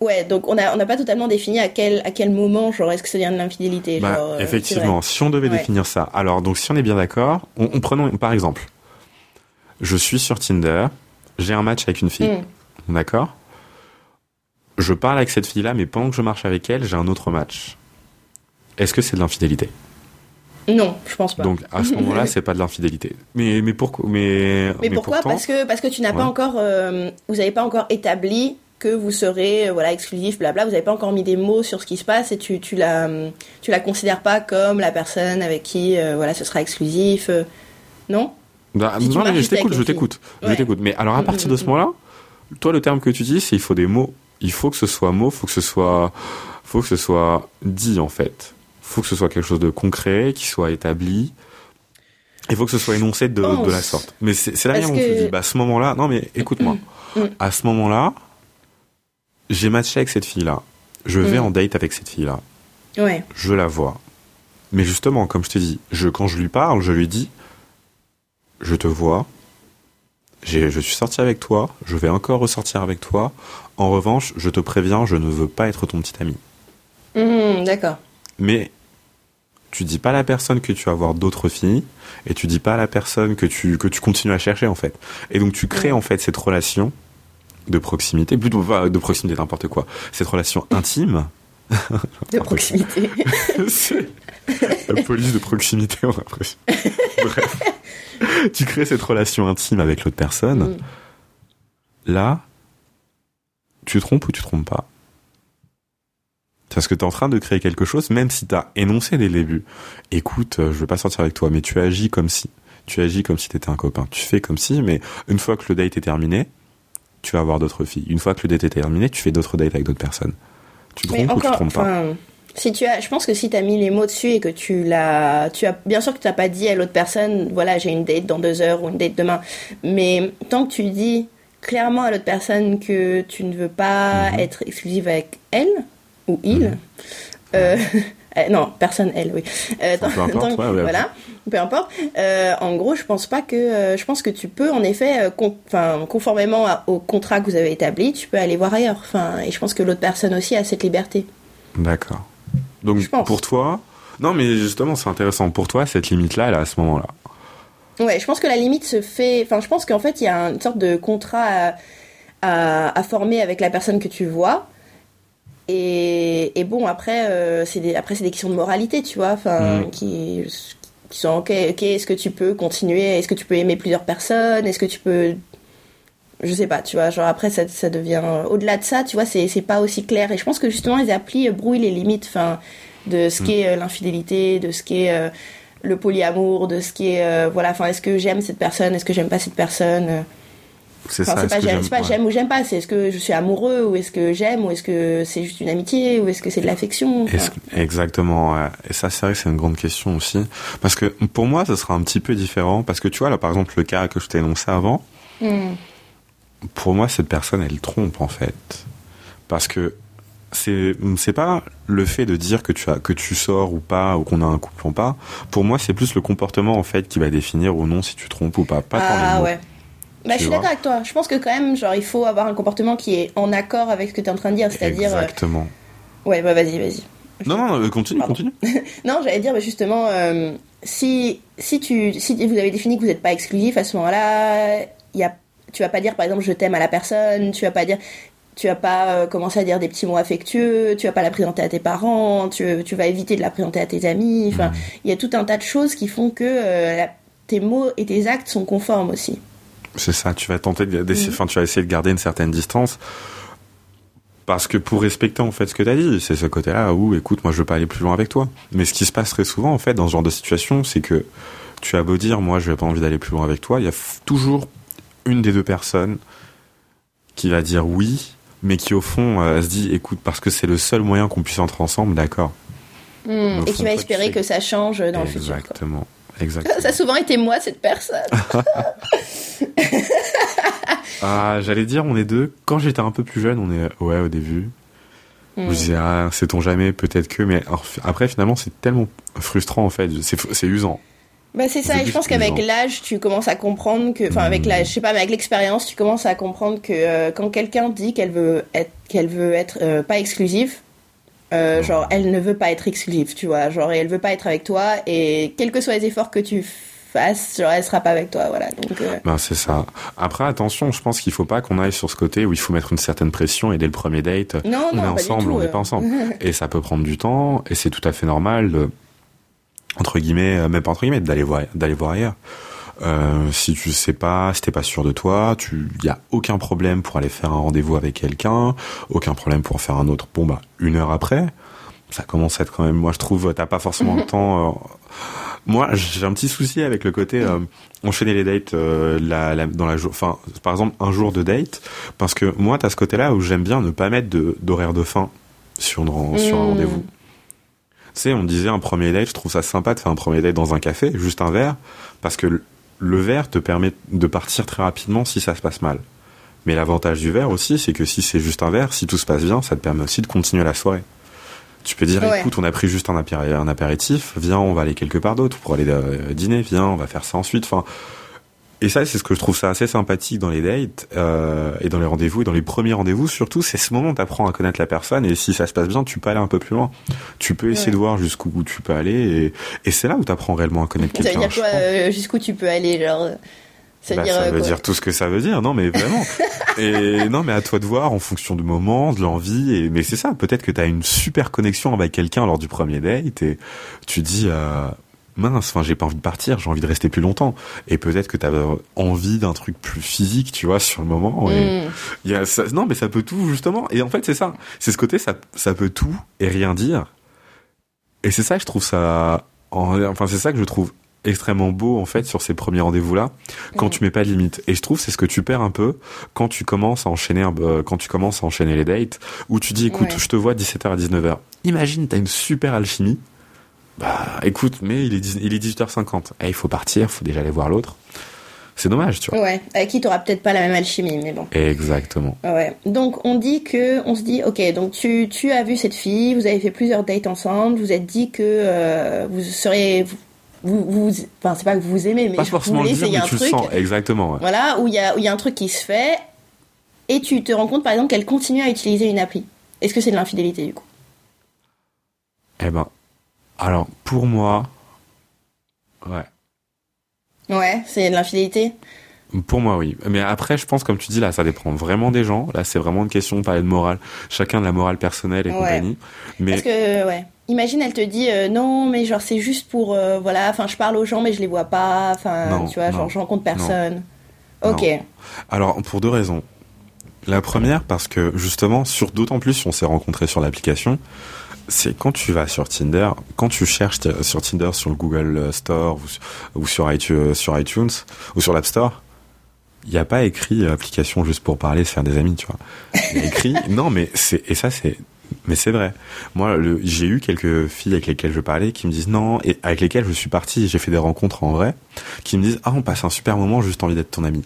Ouais, donc on n'a on a pas totalement défini à quel, à quel moment, genre, est-ce que ça devient de l'infidélité. Bah, euh, effectivement, si on devait définir ça. Alors, donc, si on est bien d'accord, on, prenons, par exemple, je suis sur Tinder, j'ai un match avec une fille, mm. d'accord? Je parle avec cette fille-là, mais pendant que je marche avec elle, j'ai un autre match. Est-ce que c'est de l'infidélité? Non, je pense pas. Donc à ce moment-là, c'est pas de l'infidélité. Mais mais pourquoi? Mais mais, pourquoi? Parce que parce que tu n'as pas encore, euh, vous n'avez pas encore établi que vous serez euh, voilà exclusif blabla vous n'avez pas encore mis des mots sur ce qui se passe et tu tu la tu la considères pas comme la personne avec qui euh, voilà ce sera exclusif euh, non? Bah, non mais je t'écoute je t'écoute je t'écoute. Mais alors à mm, partir de mm, ce mm. moment-là toi le terme que tu dis c'est il faut des mots. Il faut que ce soit mot faut que ce soit faut que ce soit dit en fait. Faut que ce soit quelque chose de concret qui soit établi. Il faut que ce soit énoncé de, de la sorte. Mais c'est la manière dont tu dis. Bah à ce moment-là non mais écoute-moi. À ce moment-là j'ai matché avec cette fille-là. Je vais mm. en date avec cette fille-là. Ouais. Je la vois. Mais justement, comme je te dis, je, quand je lui parle, je lui dis, je te vois, je suis sorti avec toi, je vais encore ressortir avec toi. En revanche, je te préviens, je ne veux pas être ton petit ami. Mmh, d'accord. Mais tu dis pas à la personne que tu vas avoir d'autres filles et tu dis pas à la personne que tu que tu continues à chercher en fait. Et donc tu crées en fait cette relation de proximité, plutôt pas de proximité n'importe quoi, cette relation intime. De proximité. [LAUGHS] la police de proximité, on a l'impression. Bref. tu crées cette relation intime avec l'autre personne. Mm. Là, tu trompes ou tu trompes pas? Parce que tu es en train de créer quelque chose, même si tu as énoncé dès le début. Écoute, euh, je veux pas sortir avec toi, mais tu agis comme si. Tu agis comme si tu étais un copain. Tu fais comme si, mais une fois que le date est terminé, tu vas avoir d'autres filles. Une fois que le date est terminé, tu fais d'autres dates avec d'autres personnes. Tu trompes ou tu trompes pas si tu as, je pense que si tu as mis les mots dessus et que tu l'as, tu as, bien sûr que tu n'as pas dit à l'autre personne, voilà, j'ai une date dans deux heures ou une date demain, mais tant que tu dis clairement à l'autre personne que tu ne veux pas mhm. être exclusive avec elle ou il, mhm. euh, [LAUGHS] euh, non, personne elle, oui. Euh, peu importe, voilà, peu importe. en gros, je pense pas que, je pense que tu peux en effet, enfin, conformément au contrat que vous avez établi, tu peux aller voir ailleurs. Enfin, et je pense que l'autre personne aussi a cette liberté. D'accord. Donc pour toi, non mais justement c'est intéressant. Pour toi, cette limite-là, elle est à ce moment-là. Ouais, je pense que la limite se fait. Enfin, je pense qu'en fait, il y a une sorte de contrat à, former avec la personne que tu vois. Et, et bon, après, euh, c'est des, après c'est des questions de moralité, tu vois, enfin, mm. qui, qui sont ok, ok, est-ce que tu peux continuer, est-ce que tu peux aimer plusieurs personnes, est-ce que tu peux je sais pas, tu vois, genre après ça, ça devient au-delà de ça, tu vois, c'est c'est pas aussi clair et je pense que justement les applis brouillent les limites enfin de ce qu'est mm. euh, l'infidélité, de ce qu'est euh, le polyamour, de ce qui est euh, voilà, enfin est-ce que j'aime cette personne, est-ce que j'aime pas cette personne c'est ça. C'est pas, j'aime, ou j'aime pas, c'est est-ce que je suis amoureux ou est-ce que j'aime ou est-ce que c'est juste une amitié ou est-ce que c'est de l'affection Exactement. Et ça, c'est vrai que c'est une grande question aussi. Parce que pour moi, ça sera un petit peu différent. Parce que tu vois, là, par exemple, le cas que je t'ai énoncé avant, mm pour moi, cette personne, elle trompe en fait, parce que c'est c'est pas le fait de dire que tu as que tu sors ou pas ou qu'on a un couple ou pas. Pour moi, c'est plus le comportement en fait qui va définir ou non si tu trompes ou pas. Pas ah les ouais. Bah, je suis d'accord avec toi. Je pense que quand même, genre, il faut avoir un comportement qui est en accord avec ce que tu es en train de dire, c'est-à-dire. Euh, Exactement. Ouais, bah vas-y, vas-y. Non, non, euh, continue, continue. [LAUGHS] non, j'allais dire, bah, justement, euh, si si tu si vous avez défini que vous n'êtes pas exclusif à ce moment-là, y a tu vas pas dire par exemple je t'aime à la personne, tu vas pas dire tu vas pas euh, commencer à dire des petits mots affectueux, tu vas pas la présenter à tes parents, tu, tu vas éviter de la présenter à tes amis. Enfin, mmh. il y a tout un tas de choses qui font que euh, tes mots et tes actes sont conformes aussi. C'est ça, tu vas tenter de, enfin, tu vas essayer de garder une certaine distance parce que pour respecter en fait ce que tu as dit, c'est ce côté-là où écoute, moi je veux pas aller plus loin avec toi. Mais ce qui se passe très souvent en fait dans ce genre de situation, c'est que tu as beau dire moi je n'ai pas envie d'aller plus loin avec toi, il y a toujours une des deux personnes qui va dire oui, mais qui au fond euh, se dit écoute, parce que c'est le seul moyen qu'on puisse entrer ensemble, d'accord. Hmm, et qui va espérer que ça change dans le futur. Exactement. Exactement. Ça a souvent été moi, cette personne. [LAUGHS] ah, j'allais dire, on est deux. Quand j'étais un peu plus jeune, on est, ouais, au début. Je me disais, ah, sait-on jamais, peut-être que, mais après, finalement, c'est tellement frustrant, en fait. C'est usant. Bah c'est ça, et je pense qu'avec l'âge, tu commences à comprendre que, enfin avec l'âge, je sais pas, mais avec l'expérience, tu commences à comprendre que euh, quand quelqu'un dit qu'elle veut être, qu'elle veut être euh, pas exclusive, euh, genre elle ne veut pas être exclusive, tu vois, genre elle veut pas être avec toi, et quels que soient les efforts que tu fasses, genre elle sera pas avec toi, voilà. Donc. Ben c'est ça. Après attention, je pense qu'il faut pas qu'on aille sur ce côté où il faut mettre une certaine pression et dès le premier date, non, on est ensemble, on n'est pas ensemble, [LAUGHS] et ça peut prendre du temps, et c'est tout à fait normal. De entre guillemets, euh, même pas entre guillemets, d'aller voir, d'aller voir ailleurs. Euh, si tu sais pas, si t'es pas sûr de toi, tu, y a aucun problème pour aller faire un rendez-vous avec quelqu'un, aucun problème pour faire un autre. Bon bah une heure après, ça commence à être quand même. Moi je trouve, t'as pas forcément le [LAUGHS] temps. Euh, moi j'ai un petit souci avec le côté euh, enchaîner les dates la, la, dans la jour. Enfin par exemple un jour de date, parce que moi t'as ce côté-là où j'aime bien ne pas mettre d'horaire de, fin sur, sur un mmh. rendez-vous. Tu sais, on disait un premier date, je trouve ça sympa de faire un premier date dans un café, juste un verre, parce que le verre te permet de partir très rapidement si ça se passe mal. Mais l'avantage du verre aussi, c'est que si c'est juste un verre, si tout se passe bien, ça te permet aussi de continuer la soirée. Tu peux dire, écoute, on a pris juste un, un, apéritif, viens, on va aller quelque part d'autre pour aller euh, dîner, viens, on va faire ça ensuite. Enfin, et ça, c'est ce que je trouve ça assez sympathique dans les dates euh, et dans les rendez-vous et dans les premiers rendez-vous. Surtout, c'est ce moment où tu apprends à connaître la personne et si ça se passe bien, tu peux aller un peu plus loin. Tu peux essayer de voir jusqu'où tu peux aller et, et c'est là où tu apprends réellement à connaître quelqu'un. Ça veut dire quoi euh, Jusqu'où tu peux aller genre ça, veut, bah, dire, ça veut dire tout ce que ça veut dire, non mais vraiment. [LAUGHS] et non mais à toi de voir en fonction du moment, de l'envie. Et mais c'est ça, peut-être que tu as une super connexion avec quelqu'un lors du premier date et tu dis euh, mince, enfin j'ai pas envie de partir, j'ai envie de rester plus longtemps. Et peut-être que tu as envie d'un truc plus physique, tu vois, sur le moment. Et mm. y a ça, non mais ça peut tout justement. Et en fait c'est ça, c'est ce côté ça ça peut tout et rien dire. Et c'est ça je trouve ça, enfin c'est ça que je trouve extrêmement beau en fait sur ces premiers rendez-vous là quand mm. tu mets pas de limite et je trouve c'est ce que tu perds un peu quand tu commences à enchaîner euh, quand tu commences à enchaîner les dates où tu dis écoute je te vois 17h à 19h imagine t'as une super alchimie bah écoute mais il est il est 18h50 et il faut partir faut déjà aller voir l'autre c'est dommage, tu vois. Ouais, avec qui t'auras peut-être pas la même alchimie, mais bon. Exactement. Ouais. Donc on dit que, on se dit, ok, donc tu, tu as vu cette fille, vous avez fait plusieurs dates ensemble, vous êtes dit que euh, vous seriez, vous, vous enfin c'est pas que vous vous aimez mais pas forcément vous voulez essayer un truc sens, exactement voilà où il y a où il y a un truc qui se fait et tu te rends compte par exemple qu'elle continue à utiliser une appli est-ce que c'est de l'infidélité du coup? Eh ben alors pour moi ouais ouais c'est de l'infidélité pour moi, oui. Mais après, je pense, comme tu dis, là, ça dépend vraiment des gens. Là, c'est vraiment une question de parler de morale. Chacun de la morale personnelle et compagnie. Mais... Parce que, ouais. Imagine, elle te dit euh, non, mais genre c'est juste pour euh, voilà, enfin je parle aux gens mais je les vois pas, enfin tu vois, genre je rencontre personne. Ok. Alors pour deux raisons. La première parce que justement, sur d'autant plus on s'est rencontrés sur l'application, c'est quand tu vas sur Tinder, quand tu cherches sur Tinder sur le Google Store ou, sur, iTunes, sur iTunes ou sur l'App Store, il n'y a pas écrit application juste pour parler, se faire des amis, tu vois. Il y a écrit [LAUGHS] non, mais c'est et ça c'est mais c'est vrai. Moi, j'ai eu quelques filles avec lesquelles je parlais qui me disent non, et avec lesquelles je suis parti, j'ai fait des rencontres en vrai, qui me disent ah on passe un super moment, juste envie d'être ton ami.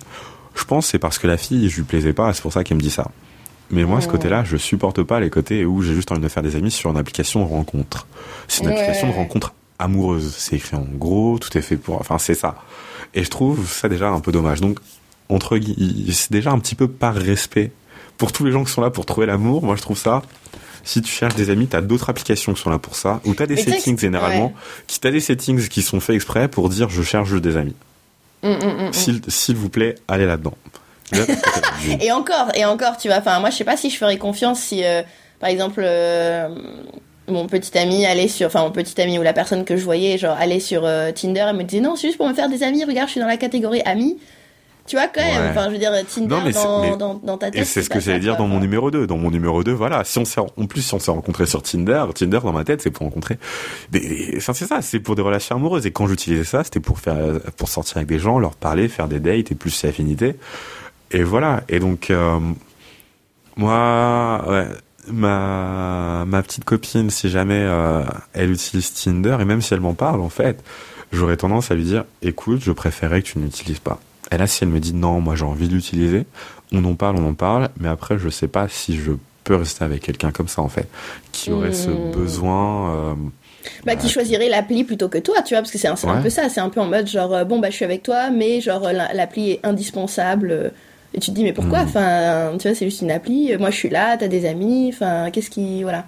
Je pense c'est parce que la fille, je lui plaisais pas, c'est pour ça qu'elle me dit ça. Mais moi, ce côté-là, je supporte pas les côtés où j'ai juste envie de faire des amis sur une application de rencontre. C'est une application de rencontre amoureuse. C'est écrit en gros, tout est fait pour. Enfin, c'est ça. Et je trouve ça déjà un peu dommage. Donc, entre c'est déjà un petit peu par respect pour tous les gens qui sont là pour trouver l'amour. Moi, je trouve ça si tu cherches des amis, tu as d'autres applications qui sont là pour ça, ou tu as des settings généralement, qui t'as des settings qui sont faits exprès pour dire je cherche des amis. Mm, mm, mm, s'il vous plaît, allez là-dedans. [LAUGHS] et encore, et encore, tu vois, enfin, moi je sais pas si je ferais confiance si, euh, par exemple, euh, mon petit ami allait sur, enfin mon petit ami ou la personne que je voyais, genre allait sur euh, Tinder et me disait non, c'est juste pour me faire des amis, regarde, je suis dans la catégorie amis. Tu vois, quand même, enfin, je veux dire, Tinder dans, dans, ta tête. Et c'est ce que j'allais dire dans mon numéro 2. Dans mon numéro 2, voilà. Si on s'est, en plus, si on s'est rencontré sur Tinder, Tinder, dans ma tête, c'est pour rencontrer des, enfin, c'est ça, c'est pour des relations amoureuses. Et quand j'utilisais ça, c'était pour faire, pour sortir avec des gens, leur parler, faire des dates et plus ses affinités. Et voilà. Et donc, euh, moi, ouais, ma, ma petite copine, si jamais euh, elle utilise Tinder, et même si elle m'en parle, en fait, j'aurais tendance à lui dire, écoute, je préférais que tu n'utilises pas. Et là, si elle me dit non, moi j'ai envie de l'utiliser, on en parle, on en parle, mais après, je sais pas si je peux rester avec quelqu'un comme ça, en fait, qui aurait ce hmm. besoin. Euh, bah, qui choisirait l'appli plutôt que toi, tu vois, parce que c'est un, un, peu ça, c'est un peu en mode genre, bon, bah, je suis avec toi, mais genre, l'appli est indispensable. Et tu te dis, mais pourquoi hmm. Enfin, tu vois, c'est juste une appli, moi je suis là, t'as des amis, enfin, qu'est-ce qui. Voilà.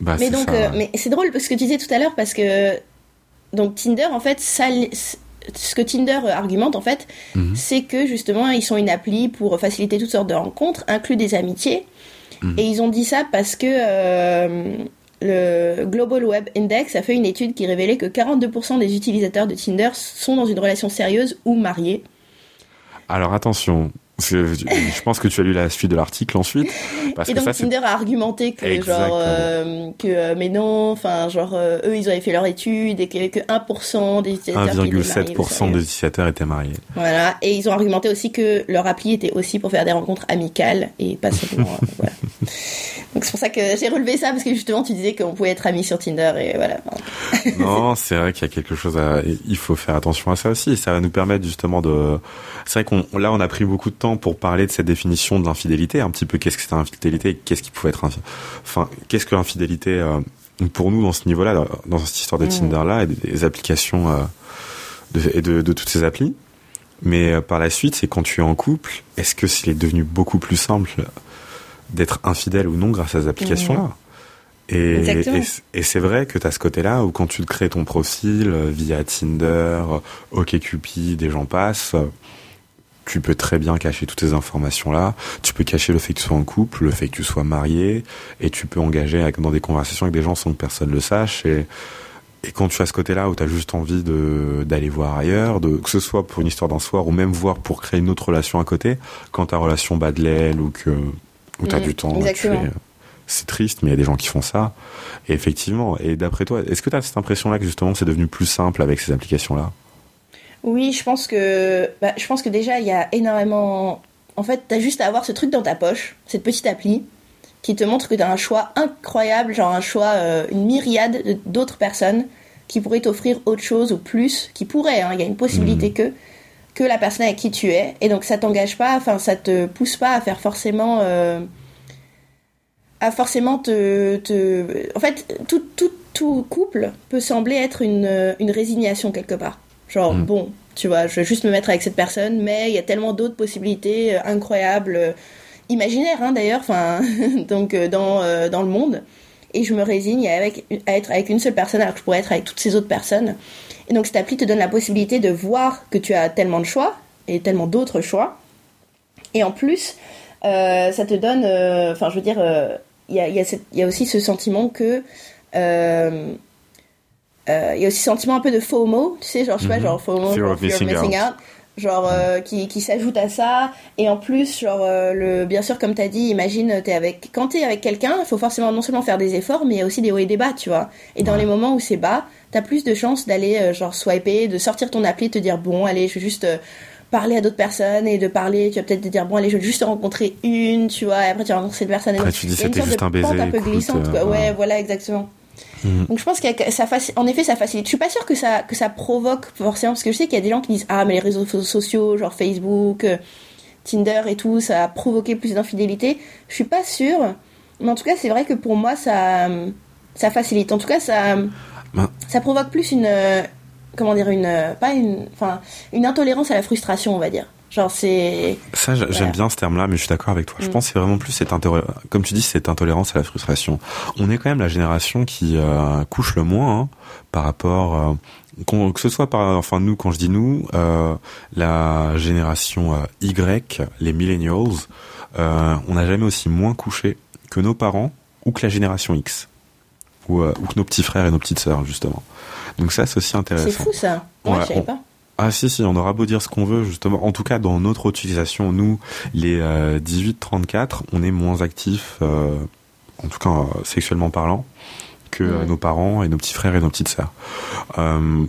Bah, mais donc, euh, mais c'est drôle ce que tu disais tout à l'heure, parce que. Donc, Tinder, en fait, ça, ce que Tinder argumente en fait, mhm. c'est que justement ils sont une appli pour faciliter toutes sortes de rencontres, inclus des amitiés. Mhm. Et ils ont dit ça parce que euh, le Global Web Index a fait une étude qui révélait que 42% des utilisateurs de Tinder sont dans une relation sérieuse ou mariés. Alors attention, je pense que tu as lu la suite de l'article ensuite. Parce et donc Tinder a argumenté que genre euh, que euh, mais non, enfin genre euh, eux ils avaient fait leur étude et que, que 1% des utilisateurs 1,7% des utilisateurs étaient mariés. Voilà, et ils ont argumenté aussi que leur appli était aussi pour faire des rencontres amicales et pas seulement [LAUGHS] Donc c'est pour ça que j'ai relevé ça parce que justement tu disais qu'on pouvait être amis sur Tinder et voilà. non, [LAUGHS] c'est vrai qu'il y a quelque chose à, il faut faire attention à ça aussi. Et ça va nous permettre justement de, c'est vrai qu'on, là, on a pris beaucoup de temps pour parler de cette définition de l'infidélité, un petit peu qu'est-ce que c'est l'infidélité, qu'est-ce qui pouvait être, enfin, qu'est-ce que l'infidélité, euh, pour nous, dans ce niveau-là, dans cette histoire de mm. Tinder-là, et des, applications, euh, de, et de, de toutes ces applis. Mais euh, par la suite, c'est quand tu es en couple, est-ce que s'il est devenu beaucoup plus simple d'être infidèle ou non grâce à ces applications-là et, et, c'est vrai que tu as ce côté-là où quand tu te crées ton profil euh, via Tinder, euh, OkCupid, des gens passent, tu peux très bien cacher toutes ces informations-là. Tu peux cacher le fait que tu sois en couple, le fait que tu sois marié, et tu peux engager dans des conversations avec des gens sans que personne le sache. Et, et quand tu as ce côté-là où tu as juste envie de d'aller voir ailleurs, de, que ce soit pour une histoire d'un soir ou même voir pour créer une autre relation à côté, quand ta relation bat de l'aile ou que où tu as du temps, c'est triste, mais il y a des gens qui font ça. Et effectivement, et d'après toi, est-ce que tu as cette impression-là que justement c'est devenu plus simple avec ces applications-là? Oui, je pense que, bah, je pense que déjà il y a énormément. En fait, tu as juste à avoir ce truc dans ta poche, cette petite appli, qui te montre que tu as un choix incroyable, genre un choix, euh, une myriade d'autres personnes qui pourraient t'offrir autre chose ou plus, qui pourraient, hein, il y a une possibilité mmh. que que la personne avec qui tu es, et donc ça t'engage pas, enfin ça te pousse pas à faire forcément. Euh, à forcément te, te... En fait, tout, tout, tout, couple peut sembler être une, une résignation quelque part. Genre, mm. bon, tu vois, je vais juste me mettre avec cette personne, mais il y a tellement d'autres possibilités euh, incroyables, euh, imaginaires hein, d'ailleurs, enfin, [LAUGHS] donc euh, dans, dans le monde. Et je me résigne à, avec, à être avec une seule personne alors que je pourrais être avec toutes ces autres personnes. Et donc cette appli te donne la possibilité de voir que tu as tellement de choix et tellement d'autres choix. Et en plus, ça te donne, enfin je veux dire, il y a, y a, aussi ce sentiment que euh, euh, il y a aussi ce sentiment un peu de FOMO, tu sais, genre, je sais pas, mhm. genre FOMO, fear of missing, out. Genre, euh, qui, qui s'ajoute à ça. Et en plus, genre, le, bien sûr, comme tu as dit, imagine, es avec, quand t'es avec quelqu'un, il faut forcément non seulement faire des efforts, mais il y a aussi des hauts et des bas, tu vois. Et dans les moments où c'est bas, t'as plus de chances d'aller, genre, swiper, de sortir ton appli, te dire, bon, allez, je vais juste parler à d'autres personnes et de parler, tu vas peut-être te dire bon allez je vais juste rencontrer une, tu vois, et après tu vas rencontrer cette personne. Après tu dis c'était juste un baiser. un peu glissante, quoi. Euh, ouais, voilà exactement. Mm. Donc je pense que ça en effet ça facilite. Je suis pas sûre que ça que ça provoque forcément parce que je sais qu'il y a des gens qui disent ah mais les réseaux sociaux genre Facebook, euh, Tinder et tout ça a provoqué plus d'infidélité. Je suis pas sûre, mais en tout cas c'est vrai que pour moi ça ça facilite. En tout cas ça ça provoque plus une comment dire une pas une enfin une intolérance à la frustration on va dire genre c'est ça j'aime bien ce terme là mais je suis d'accord avec toi je mm. pense que c'est vraiment plus cette comme tu dis cette intolérance à la frustration on est quand même la génération qui euh, couche le moins hein, par rapport euh, que ce soit par enfin nous quand je dis nous euh, la génération Y les millennials on n'a jamais aussi moins couché que nos parents ou que la génération X ou, ou que nos petits frères et nos petites sœurs justement donc ça, c'est aussi intéressant. C'est fou ça. Moi, je savais pas. Ah si si, on aura beau dire ce qu'on veut justement. En tout cas, dans notre utilisation, nous, les 18-34, euh, on est moins actifs, euh, en tout cas euh, sexuellement parlant, que nos parents et nos petits frères et nos petites sœurs.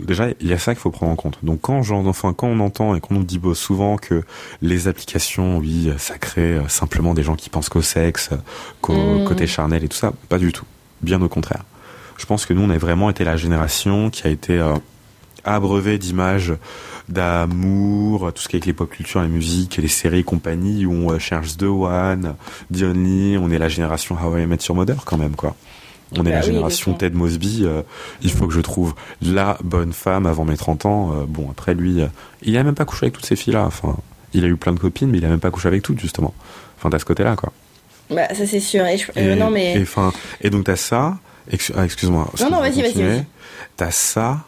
déjà, il y a ça qu'il faut prendre en compte. Donc quand, enfin, quand on entend et qu'on nous dit souvent que les applications, oui, ça crée simplement des gens qui pensent qu'au sexe, qu'au mm. côté charnel et tout ça, pas du tout. Bien au contraire. Je pense que nous, on a vraiment été la génération qui a été euh, abreuvée d'images d'amour, tout ce qui est avec les pop culture, la musique, les séries et compagnie, où on euh, cherche The One, The Only, on est la génération How I Met Your Mother quand même, quoi. On est la bah génération Ted Mosby. Euh, il faut que je trouve la bonne femme avant mes 30 ans. bon, après lui, il a même pas couché avec toutes ces filles-là. Enfin, il a eu plein de copines, mais il a même pas couché avec toutes justement. Enfin, t'as ce côté-là, quoi. Bah, ça c'est sûr. Et, non, mais... et, et donc t'as ça. Ah, excuse-moi. non, non, vas-y, vas-y. T'as ça,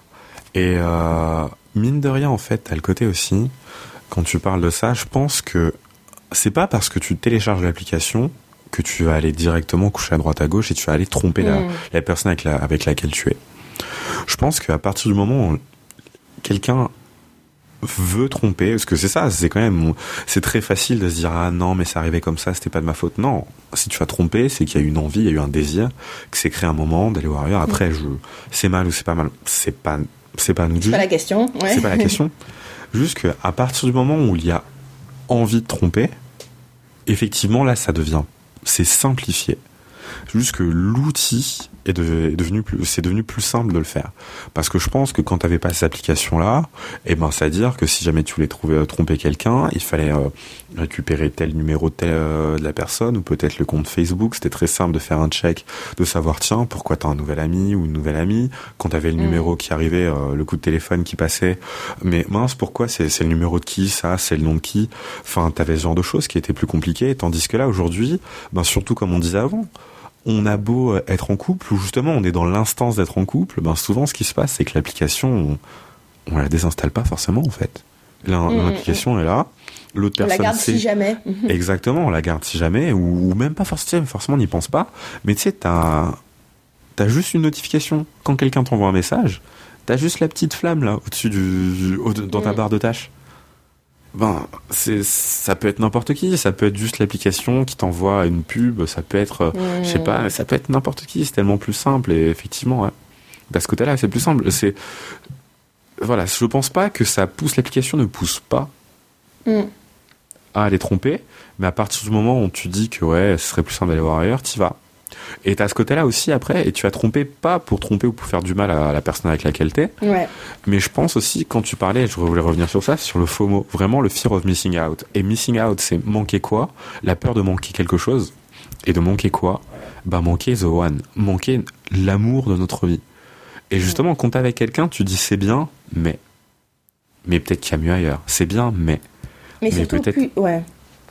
et euh, mine de rien, en fait, t'as le côté aussi, quand tu parles de ça, je pense que c'est pas parce que tu télécharges l'application que tu vas aller directement coucher à droite à gauche et tu vas aller tromper la, mm. la, personne avec, la, avec laquelle tu es. Je pense qu'à partir du moment où quelqu'un veut tromper, parce que c'est ça, c'est quand même, c'est très facile de se dire ah non mais ça arrivait comme ça, c'était pas de ma faute. Non, si tu as trompé, c'est qu'il y a eu une envie, il y a eu un désir, que c'est créé un moment d'aller voir ailleurs. Après, je, c'est mal ou c'est pas mal, c'est pas, c'est pas nous C'est pas la question. C'est pas la question. Juste qu'à partir du moment où il y a envie de tromper, effectivement là, ça devient, c'est simplifié. Juste que l'outil est, devenu plus, c'est devenu plus simple de le faire. Parce que je pense que quand t'avais pas ces applications-là, eh ben, c'est à dire que si jamais tu voulais trouver, euh, tromper quelqu'un, il fallait euh, récupérer tel numéro de, euh, de la personne ou peut-être le compte Facebook. C'était très simple de faire un check, de savoir tiens pourquoi t'as un nouvel ami ou une nouvelle amie. Quand t'avais le mm. numéro qui arrivait, le coup de téléphone qui passait, mais mince pourquoi c'est, c'est le numéro de qui ça, c'est le nom de qui? Enfin, t'avais ce genre de choses qui étaient plus compliquées. Tandis que là aujourd'hui, ben surtout comme on disait avant on a beau être en couple, ou justement on est dans l'instance d'être en couple, ben souvent ce qui se passe c'est que l'application, on, la désinstalle pas forcément en fait. Mm, mm, l'application mm. est là, l'autre personne. On la garde si jamais. [LAUGHS] Exactement, on la garde si jamais, ou, même pas forcément, forcément n'y pense pas. Mais tu sais, t'as as juste une notification quand quelqu'un t'envoie un message. T'as juste la petite flamme là au-dessus du, dans ta barre de tâches ben, c'est, ça peut être n'importe qui, ça peut être juste l'application qui t'envoie une pub, ça peut être, euh, je sais pas, ça peut être n'importe qui, c'est tellement plus simple et effectivement, ouais. Bah, ce côté-là, c'est plus simple. C'est, voilà, je pense pas que ça pousse, l'application ne pousse pas mm. à aller tromper, mais à partir du moment où tu dis que ouais, ce serait plus simple d'aller voir ailleurs, t'y vas. Et t'as ce côté-là aussi après, et tu as trompé pas pour tromper ou pour faire du mal à la personne avec laquelle t'es. Ouais. Mais je pense aussi, quand tu parlais, je voulais revenir sur ça, sur le FOMO, vraiment le fear of missing out. Et missing out, c'est manquer quoi? La peur de manquer quelque chose. Et de manquer quoi? Bah manquer the one, manquer l'amour de notre vie. Et justement, quand t'es avec quelqu'un, tu dis c'est bien, mais mais peut-être qu'il y a mieux ailleurs. C'est bien, mais mais, mais peut-être ouais.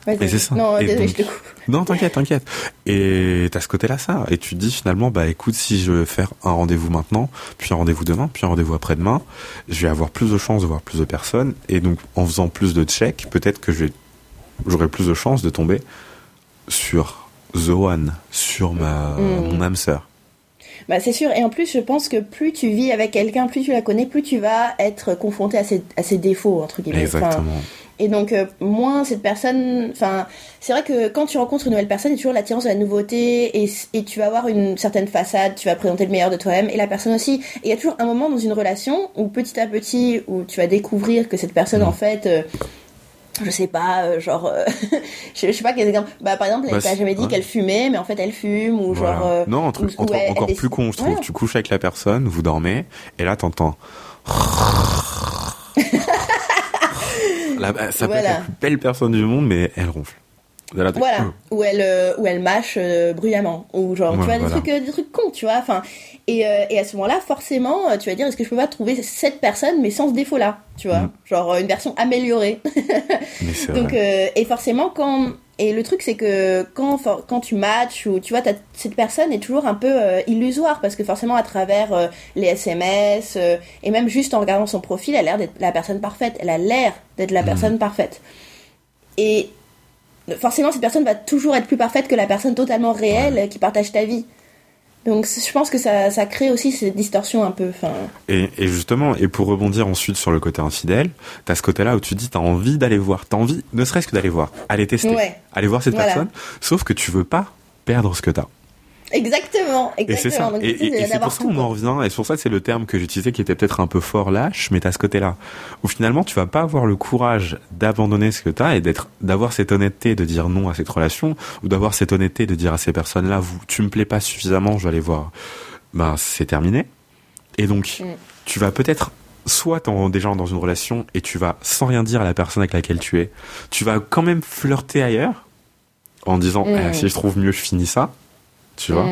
Et c'est ça. Non, désolé, je te Non, t'inquiète, t'inquiète. Et t'as ce côté-là, ça. Et tu te dis finalement, bah écoute, si je veux faire un rendez-vous maintenant, puis un rendez-vous demain, puis un rendez-vous après-demain, je vais avoir plus de chances de voir plus de personnes. Et donc, en faisant plus de checks, peut-être que j'aurai plus de chances de tomber sur The One, sur ma, mm. mon âme sœur. Bah, c'est sûr. Et en plus, je pense que plus tu vis avec quelqu'un, plus tu la connais, plus tu vas être confronté à ses, à ses défauts, entre guillemets. Exactement. Et donc, euh, moins cette personne. Enfin, c'est vrai que quand tu rencontres une nouvelle personne, il y a toujours l'attirance de la nouveauté et, et, tu vas avoir une certaine façade, tu vas présenter le meilleur de toi-même et la personne aussi. Et il y a toujours un moment dans une relation où petit à petit, où tu vas découvrir que cette personne, en fait. Euh, je sais pas, euh, genre, [LAUGHS] je, sais pas quel exemple. Bah, par exemple, elle bah, t'a jamais dit qu'elle fumait, mais en fait, elle fume, ou genre. non, entre, encore plus con, je trouve. Tu couches avec la personne, vous dormez, et là, t'entends. [LAUGHS] ça peut être la plus belle personne du monde, mais elle ronfle. Voilà, ou elle euh, ou elle mâche euh, bruyamment. Ou genre tu vois des trucs euh, des trucs cons, tu vois, enfin. Et, et à ce moment-là, forcément, tu vas dire est-ce que je peux pas trouver cette personne mais sans ce défaut là, tu vois, mm. genre une version améliorée. [LAUGHS] Donc et forcément quand et le truc, c'est que quand, quand tu matches ou tu vois, cette personne est toujours un peu euh, illusoire parce que forcément, à travers euh, les SMS euh, et même juste en regardant son profil, elle a l'air d'être la personne parfaite. Elle a l'air d'être la mmh. personne parfaite. Et forcément, cette personne va toujours être plus parfaite que la personne totalement réelle qui partage ta vie. Donc je pense que ça, ça crée aussi cette distorsion un peu. Fin... Et, et, justement, et pour rebondir ensuite sur le côté infidèle, t'as ce côté-là où tu dis t'as envie d'aller voir, t'as envie, ne serait-ce que d'aller voir, aller tester, aller voir cette personne, sauf que tu veux pas perdre ce que t'as. Exactement, exactement. Et c'est ça. et, c'est pour ça qu'on en revient, et c'est pour ça que c'est le terme que j'utilisais qui était peut-être un peu fort lâche, mais t'as ce côté-là. Où finalement, tu vas pas avoir le courage d'abandonner ce que t'as et d'être, d'avoir cette honnêteté de dire non à cette relation, ou d'avoir cette honnêteté de dire à ces personnes-là, vous, tu me plais pas suffisamment, je vais aller voir. Ben, c'est terminé. Et donc, mm. tu vas peut-être soit t'es déjà dans une relation et tu vas sans rien dire à la personne avec laquelle tu es, tu vas quand même flirter ailleurs en disant mm. eh, si je trouve mieux je finis ça tu vois.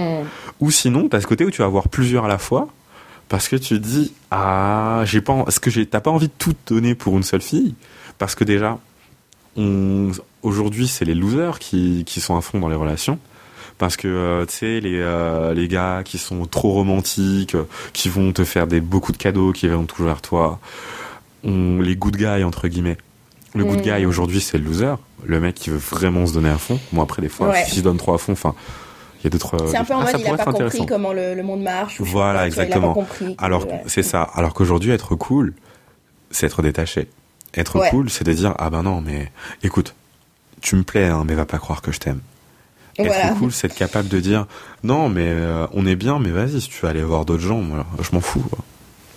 Ou sinon, t'as ce côté où tu vas avoir plusieurs à la fois, parce que tu te dis, ah, j'ai pas, ce que j'ai, t'as pas envie de tout donner pour une seule fille, parce que déjà, on, aujourd'hui, c'est les losers qui, qui sont à fond dans les relations. Parce que euh, tu sais les euh, les gars qui sont trop romantiques, qui vont te faire des beaucoup de cadeaux, qui vont toujours vers toi, on, les good guys entre guillemets. Le good hmm. guy aujourd'hui c'est le loser, le mec qui veut vraiment se donner à fond. Bon après des fois si je donne trop à fond, enfin il y a d'autres. C'est un peu en ah, mode il a pas compris comment le, monde marche. voilà, exactement. Alors c'est ça. Alors qu'aujourd'hui, être cool, c'est être détaché. Être cool, c'est de dire ah ben non, mais écoute, tu me plais, hein, mais va pas croire que je t'aime. Être cool, c'est être capable de dire non, mais euh, on est bien, mais vas-y, si tu veux aller voir d'autres gens, moi, je m'en fous.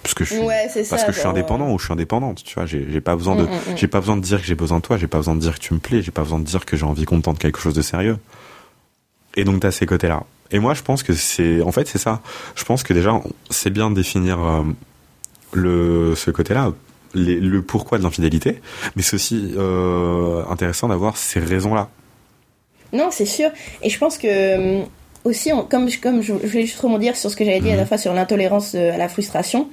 Parce que je suis, parce que je suis indépendant ou je suis indépendante, tu vois, j'ai pas besoin de, mm, mm, mm. j'ai pas besoin de dire que j'ai besoin de toi, j'ai pas besoin de dire que tu me plais, j'ai pas besoin de dire que j'ai envie qu'on tente quelque chose de sérieux. Et donc, tu as ces côtés-là. Et moi, je pense que c'est, en fait, c'est ça. Je pense que déjà, c'est bien de définir euh, le ce côté-là, le pourquoi de l'infidélité, mais c'est aussi euh, intéressant d'avoir ces raisons-là. Non, c'est sûr. Et je pense que aussi, comme, comme je, je voulais juste rebondir sur ce que j'avais dit à la mhm. fois sur l'intolérance à la frustration.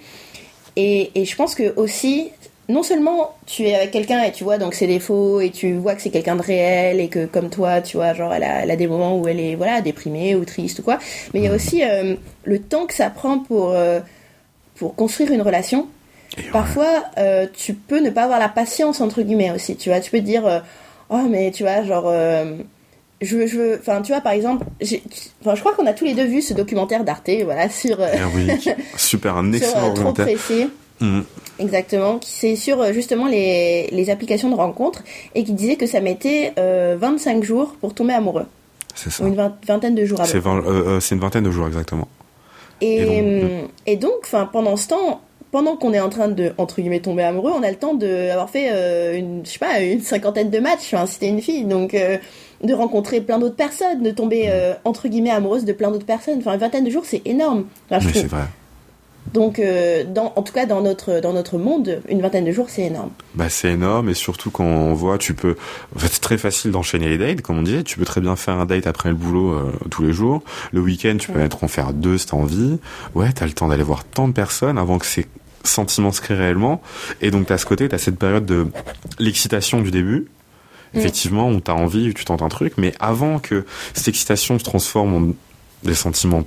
Et, et, je pense que aussi, non seulement tu es avec quelqu'un et tu vois donc ses défauts et tu vois que c'est quelqu'un de réel et que comme toi, tu vois, genre elle a, des moments où elle est voilà déprimée ou triste ou quoi, mais il y a mhm. aussi euh, le temps que ça prend pour, euh, pour construire une relation. Parfois, euh, tu peux ne pas avoir la patience entre guillemets aussi, tu vois. Tu peux te dire, oh mais tu vois, genre je veux, je veux, enfin, tu vois, par exemple, enfin, je crois qu'on a tous les deux vu ce documentaire d'Arte, voilà, sur. Eh oui, [LAUGHS] super, un excellent sur, Trop pressé. Mm. Exactement, qui c'est sur euh, justement les, les, applications de rencontres et qui disait que ça mettait 25 jours pour tomber amoureux. C'est ça. Ou une vingtaine de jours C'est une vingtaine de jours exactement. Et, et donc, enfin, pendant ce temps, pendant qu'on est en train de entre guillemets tomber amoureux, on a le temps d'avoir fait une je sais pas une cinquantaine de matchs. Enfin, c'était une fille, donc de rencontrer plein d'autres personnes, de tomber euh, entre guillemets amoureuse de plein d'autres personnes. Enfin, une vingtaine de jours, c'est énorme. c'est vrai. Donc, euh, dans, en tout cas, dans notre, dans notre monde, une vingtaine de jours, c'est énorme. Bah, c'est énorme, et surtout quand on voit, tu peux. En fait, c'est très facile d'enchaîner les dates, comme on disait. Tu peux très bien faire un date après le boulot euh, tous les jours. Le week-end, tu peux mettre en faire deux si t'as envie. Ouais, t'as le temps d'aller voir tant de personnes avant que ces sentiments se créent réellement. Et donc, t'as ce côté, t'as cette période de l'excitation du début, Mm. effectivement, où t'as envie, où tu tentes un truc, mais avant que cette excitation se transforme en des sentiments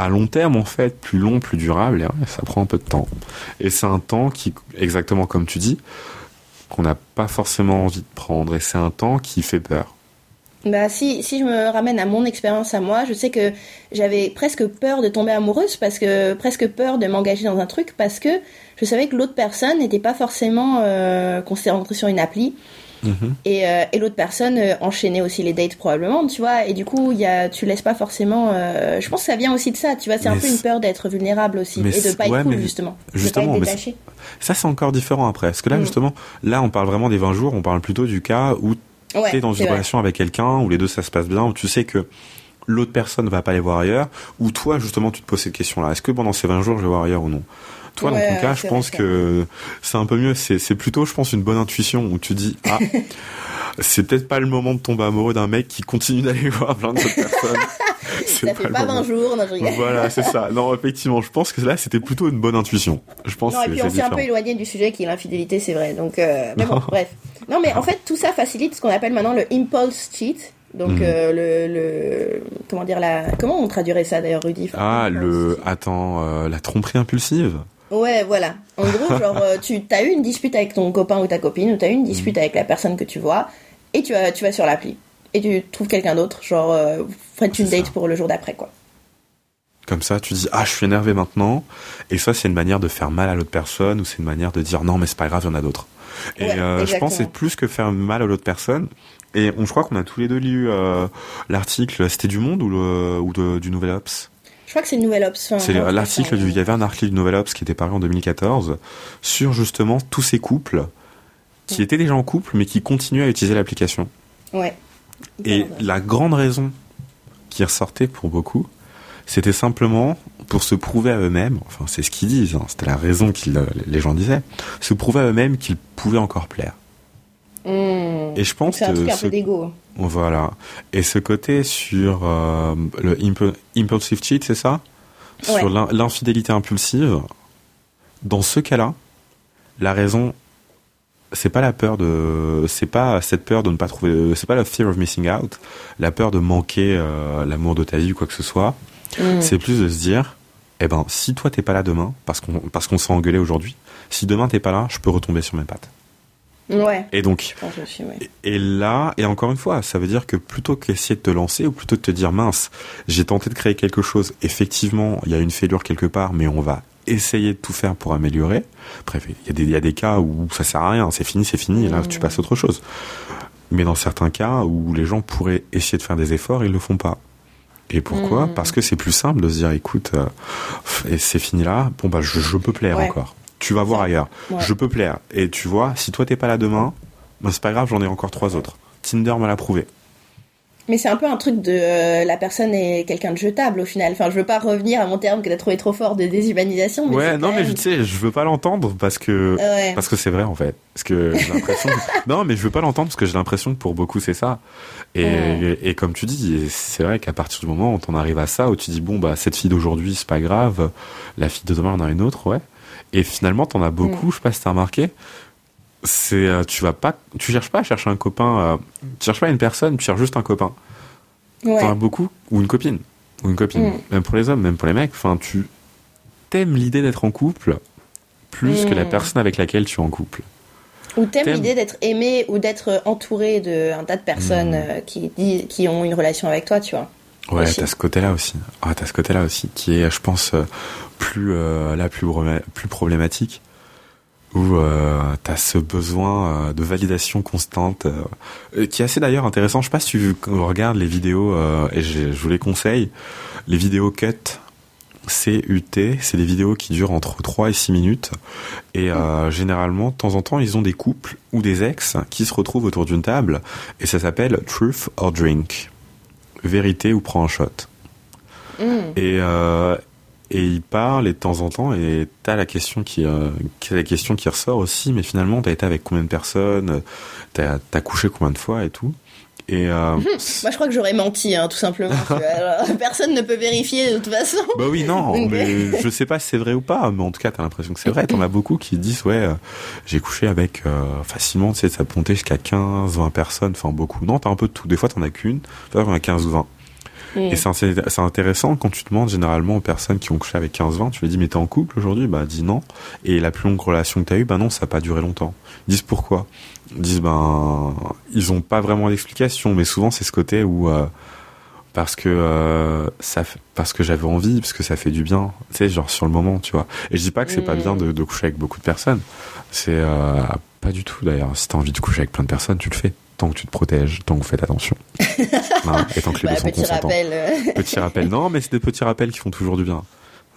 à long terme, en fait, plus long, plus durable, ça prend un peu de temps. Et c'est un temps qui, exactement comme tu dis, qu'on n'a pas forcément envie de prendre, et c'est un temps qui fait peur. Bah si, si je me ramène à mon expérience à moi, je sais que j'avais presque peur de tomber amoureuse parce que presque peur de m'engager dans un truc parce que je savais que l'autre personne n'était pas forcément euh, qu'on s'est sur une appli Mhm. Et, euh, et l'autre personne euh, enchaînait aussi les dates probablement, tu vois. Et du coup, y a, tu laisses pas forcément. Euh, je pense que ça vient aussi de ça, tu vois. C'est un peu une peur d'être vulnérable aussi et de pas être cool, justement. Justement, de pas ça c'est encore différent après. Parce que là, mm. justement, là, on parle vraiment des 20 jours. On parle plutôt du cas où tu es dans une relation avec quelqu'un où les deux ça se passe bien, où tu sais que l'autre personne va pas les voir ailleurs, ou toi justement tu te poses cette question-là. Est-ce que pendant ces 20 jours je vais voir ailleurs ou non? Toi, dans ton cas, je pense que c'est un peu mieux. C'est plutôt, je pense, une bonne intuition où tu dis, ah, [LAUGHS] c'est peut-être pas le moment de tomber amoureux d'un mec qui continue d'aller [LAUGHS] voir plein d'autres personnes. [LAUGHS] ça fait pas 20 jours, non, Voilà, c'est ça. Non, effectivement, je pense que là, c'était plutôt une bonne intuition. Je pense. Non, et puis on s'est un peu éloigné du sujet qui est l'infidélité, c'est vrai. Donc, euh, mais bon, bref. Non, mais en fait, tout ça facilite ce qu'on appelle maintenant le impulse cheat. Donc mhm. euh, le, le, comment dire la comment on traduirait ça d'ailleurs Rudy Ah le attends euh, la tromperie impulsive. Ouais, voilà. En gros, [LAUGHS] genre, euh, tu as eu une dispute avec ton copain ou ta copine, ou tu as eu une dispute mm. avec la personne que tu vois, et tu vas, tu vas sur l'appli. Et tu trouves quelqu'un d'autre, genre, euh, faites une date pour le jour d'après, quoi. Comme ça, tu dis, ah, je suis énervé maintenant. Et ça, c'est une manière de faire mal à l'autre personne, ou c'est une manière de dire, non, mais c'est pas grave, il y en a d'autres. Et euh, je pense que c'est plus que faire mal à l'autre personne. Et on, je crois qu'on a tous les deux lu l'article, c'était du Monde ou, le, ou du Nouvel Ops? Je crois que c'est Nouvelle Ops. c'est l'article du, il y avait un article de Nouvelle Ops qui était paru en 2014 sur justement tous ces couples qui étaient déjà en couple mais qui continuaient à utiliser l'application. Ouais. Et la grande raison qui ressortait pour beaucoup, c'était simplement pour se prouver à eux-mêmes, enfin c'est ce qu'ils disent, hein, c'était la raison que les gens disaient, se prouver à eux-mêmes qu'ils pouvaient encore plaire. Hmm. Et je pense c'est un truc un peu d'ego. Voilà. Et ce côté sur euh, le impulsive cheat, c'est ça? Sur l'infidélité impulsive. Dans ce cas-là, la raison, c'est pas la peur de, c'est pas cette peur de ne pas trouver, c'est pas la fear of missing out, la peur de manquer euh, l'amour de ta vie ou quoi que ce soit. Hmm. C'est plus de se dire, eh ben, si toi t'es pas là demain, parce qu'on parce qu'on s'est engueulé aujourd'hui, si demain t'es pas là, je peux retomber sur mes pattes. Ouais. Et donc, et là, et encore une fois, ça veut dire que plutôt qu'essayer de te lancer, ou plutôt de te dire mince, j'ai tenté de créer quelque chose, effectivement, il y a une fêlure quelque part, mais on va essayer de tout faire pour améliorer. Bref, il y, a des, il y a des cas où ça sert à rien, c'est fini, c'est fini, et là tu passes à autre chose. Mais dans certains cas où les gens pourraient essayer de faire des efforts, ils le font pas. Et pourquoi? Mm. Parce que c'est plus simple de se dire, écoute, euh, c'est fini là, bon bah je, je peux plaire encore tu vas voir ailleurs. Je peux plaire. Et tu vois, si toi t'es pas là demain, bah, c'est pas grave, j'en ai encore trois autres. Tinder m'a l'a prouvé. Mais c'est un peu un truc de euh, la personne est quelqu'un de jetable au final. Enfin, je veux pas revenir à mon terme que t'as trouvé trop fort de déshumanisation. Mais ouais, non, mais je sais, je veux pas l'entendre parce que Ouais. parce que c'est vrai en fait. Parce que j'ai l'impression. que- [LAUGHS] non, mais je veux pas l'entendre parce que j'ai l'impression que pour beaucoup c'est ça. Et, Ouais. et, comme tu dis, c'est vrai qu'à partir du moment où t'en arrives à ça, où tu dis bon bah cette fille d'aujourd'hui c'est pas grave, la fille de demain on a une autre, ouais. Et finalement t'en as beaucoup. Je sais pas si t'as remarqué. C'est euh, tu vas pas, tu cherches pas à chercher un copain. euh, tu cherches pas une personne, tu cherches juste un copain. Ouais. T'en as beaucoup ou une copine ou une copine. Mm. Même pour les hommes, même pour les mecs. Enfin, tu t'aimes l'idée d'être en couple plus que la Mm. personne avec laquelle tu es en couple. Ou t'aimes l'idée d'être aimé ou d'être entouré d'un tas de personnes Mm. euh, qui, qui ont une relation avec toi, tu vois. Ouais, t'as ce côté-là aussi. Ah, t'as ce côté-là aussi qui est, je pense, euh, plus euh, là plus plus problématique. Où euh, t'as ce besoin euh, de validation constante, euh, qui est assez d'ailleurs intéressant. Je sais pas si tu regardes les vidéos euh, et je, je vous les conseille. Les vidéos cut, CUT, c'est des vidéos qui durent entre 3 et 6 minutes. Et euh, généralement, de temps en temps, ils ont des couples ou des ex qui se retrouvent autour d'une table. Et ça s'appelle Truth or Drink. Vérité ou prends un shot. Mm. Et, euh, et ils parlent et de temps en temps, et t'as la question qui, euh, la question qui ressort aussi, mais finalement, t'as été avec combien de personnes, t'as as couché combien de fois et tout. Et euh, [LAUGHS] Moi, je crois que j'aurais menti, hein, tout simplement. [LAUGHS] personne ne peut vérifier de toute façon. Bah oui, non, mais je sais pas si c'est vrai ou pas, mais en tout cas, t'as l'impression que c'est vrai. T'en as beaucoup qui disent, ouais, euh, j'ai couché avec euh, facilement, tu sais, ça monter jusqu'à 15, 20 personnes, enfin beaucoup. Non, t'as un peu de tout. Des fois, t'en as qu'une, des fois, t'en as 15 ou 20. Mm. Et c'est intéressant quand tu demandes généralement aux personnes qui ont couché avec 15-20, tu lui dis, mais t'es en couple aujourd'hui? Bah, dis non. Et la plus longue relation que t'as eue, bah non, ça n'a pas duré longtemps. Ils disent pourquoi. Ils disent, ben, ils ont pas vraiment d'explication, mais souvent, c'est ce côté où. euh, parce que euh, ça parce que j'avais envie parce que ça fait du bien tu sais genre sur le moment tu vois. Et je dis pas que c'est pas Mm. bien de, de coucher avec beaucoup de personnes. C'est euh, pas du tout d'ailleurs. Si t'as envie de coucher avec plein de personnes tu le fais tant que tu te protèges tant que vous faites attention. [LAUGHS] Hein, et tant que les Bah, deux sont petit consentants. rappel. petit rappel. Non mais c'est des petits rappels qui font toujours du bien.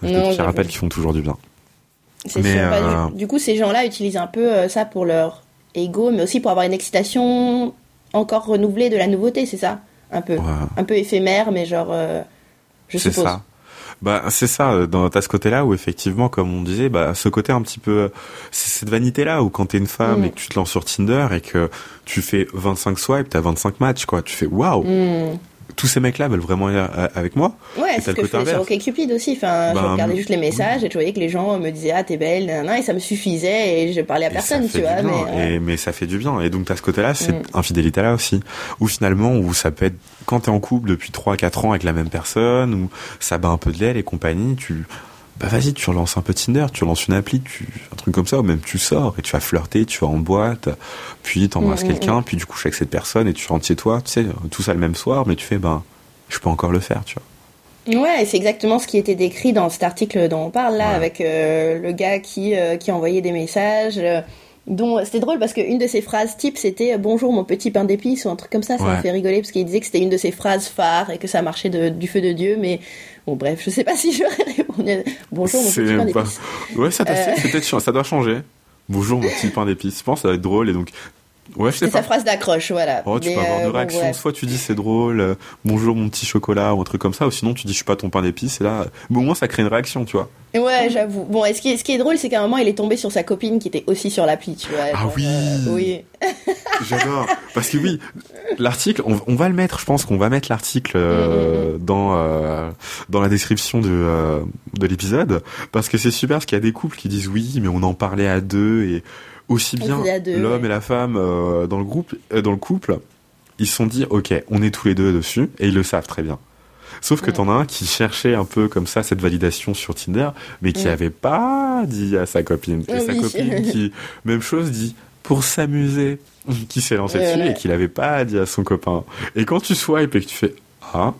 Des Non, petits rappels qui font toujours du bien C'est sûr. Bah, euh, du, du coup, ces gens-là utilisent un peu euh, ça pour leur ego, mais aussi pour avoir une excitation encore renouvelée de la nouveauté, c'est ça Un peu. Ouais. Un peu éphémère, mais genre. euh, je c'est suppose. ça bah c'est ça dans t'as ce côté là où effectivement comme on disait bah ce côté un petit peu c'est cette vanité là où quand t'es une femme Mm. et que tu te lances sur Tinder et que tu fais 25 swipes t'as 25 matchs quoi tu fais waouh Hmm. Tous ces mecs là veulent vraiment aller avec moi Ouais, c'est ce que je faisais sur. OkCupid aussi. Enfin, je Bah, regardais juste les messages et je voyais que les gens me disaient Ah, t'es belle, nanana, et ça me suffisait et je parlais à Et personne, tu vois. et, mais ça fait du bien. Et donc, t'as ce côté-là, c'est Mm. infidélité là aussi. Ou finalement, où ça peut être, quand t'es en couple depuis 3-4 ans avec la même personne, ou ça bat un peu de l'aile et compagnie, tu, bah vas-y, tu relances un peu Tinder, tu relances une appli, tu, un truc comme ça, ou même tu sors et tu vas flirter, tu vas en boîte, puis t'embrasses Mm, mm, quelqu'un, puis du coup, avec cette personne et tu rentres chez toi, tu sais, tout ça le même soir, mais tu fais, ben, je peux encore le faire, tu vois. Ouais, et c'est exactement ce qui était décrit dans cet article dont on parle là, Ouais. avec euh, le gars qui, euh, qui envoyait des messages. euh, dont c'était drôle parce qu'une de ses phrases type c'était bonjour mon petit pain d'épices ou un truc comme ça ça m'a Ouais. fait rigoler parce qu'il disait que c'était une de ses phrases phares et que ça marchait de- du feu de dieu mais bon bref je sais pas si j'aurais répondu bonjour mon petit pain pas- d'épices Ouais, ça, Euh. ça doit changer. Bonjour, mon petit pain d'épices. Je pense que ça va être drôle et donc, ouais, sa phrase d'accroche voilà Oh, tu Mais, peux avoir euh, deux bon. Soit tu dis c'est drôle, euh, bonjour mon petit chocolat ou un truc comme ça, ou sinon tu dis je suis pas ton pain d'épices. Et là, mais au moins ça crée une réaction, tu vois. Ouais, j'avoue. Bon, et ce qui est, ce qui est drôle, c'est qu'à un moment, il est tombé sur sa copine qui était aussi sur l'appli, tu vois. Ah genre, oui. euh, oui. [LAUGHS] J'adore. Parce que oui, l'article, on, on va le mettre. Je pense qu'on va mettre l'article euh, dans dans la description de de l'épisode parce que c'est super parce qu'il y a des couples qui disent oui, mais on en parlait à deux et aussi bien l'homme ouais. et la femme euh, dans le groupe, euh, dans le couple, ils se sont dit ok, on est tous les deux dessus et ils le savent très bien. Sauf que Ouais. t'en as un qui cherchait un peu comme ça cette validation sur Tinder, mais qui Ouais. avait pas dit à sa copine. Et Ah sa oui. copine [LAUGHS] qui, même chose, dit pour s'amuser, [LAUGHS] qui s'est lancé Ouais, dessus et qui l'avait pas dit à son copain. Et quand tu swipes et que tu fais ah,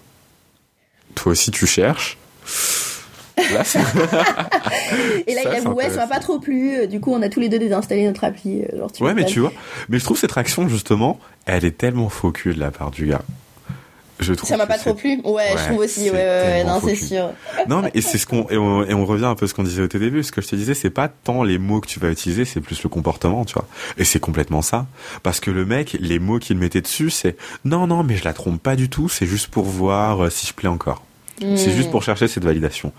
toi aussi tu cherches. Là, [LAUGHS] Et là, Ça, il avoue, ouais, ça m'a pas trop plu. euh, Du coup, on a tous les deux désinstallé notre appli. euh, Genre, tu ouais, mais tu vois, mais je trouve cette réaction justement, elle est tellement faux cul de la part du gars. je trouve ça m'a pas trop plu. Ouais, Ouais, je trouve aussi. Ouais, non, c'est sûr. Non, mais et c'est ce qu'on et on, et on revient un peu à ce qu'on disait au tout début. Ce que je te disais, c'est pas tant les mots que tu vas utiliser, c'est plus le comportement, tu vois. Et c'est complètement ça, parce que le mec, les mots qu'il mettait dessus, c'est non, non, mais je la trompe pas du tout. C'est juste pour voir euh, si je plais encore. C'est juste pour chercher cette validation.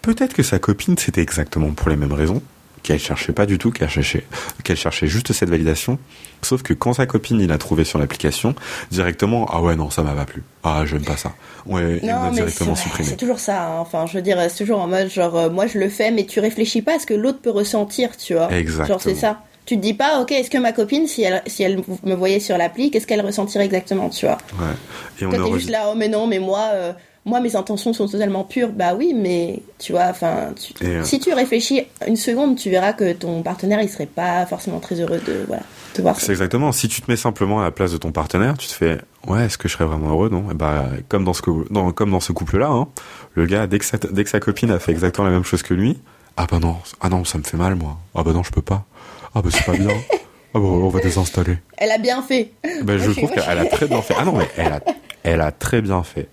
Peut-être que sa copine, c'était exactement pour les mêmes raisons, qu'elle cherchait pas du tout, qu'elle cherchait, qu'elle cherchait juste cette validation. Sauf que quand sa copine, il l'a trouvé sur l'application, directement, ah ouais, non, ça m'a pas plu. Ah, j'aime pas ça. Ouais, on a mais directement c'est- supprimé. c'est toujours ça. hein. Enfin, je veux dire, c'est toujours en mode genre, euh, moi je le fais, mais tu réfléchis pas à ce que l'autre peut ressentir, tu vois. Exactement. Genre, c'est ça. Tu te dis pas, ok, est-ce que ma copine, si elle, si elle me voyait sur l'appli, qu'est-ce qu'elle ressentirait exactement, tu vois Ouais. Et on Toi, t'es juste là, oh, mais non, mais moi, euh, moi, mes intentions sont totalement pures. Bah oui, mais tu vois, enfin, euh, si tu réfléchis une seconde, tu verras que ton partenaire, il serait pas forcément très heureux de, voilà, de voir ça. C'est exactement. Si tu te mets simplement à la place de ton partenaire, tu te fais ouais, est-ce que je serais vraiment heureux? Non. Et bah comme dans ce dans- comme dans ce couple-là, hein, le gars dès que sa dès que sa copine a fait exactement la même chose que lui, ah bah non, ah non, ça me fait mal moi. Ah bah non, je peux pas. Ah bah c'est pas bien. Ah bah on va désinstaller. Elle a bien fait. Ben, je trouve qu'elle a très bien fait. Ah non, mais elle a, elle a très bien fait.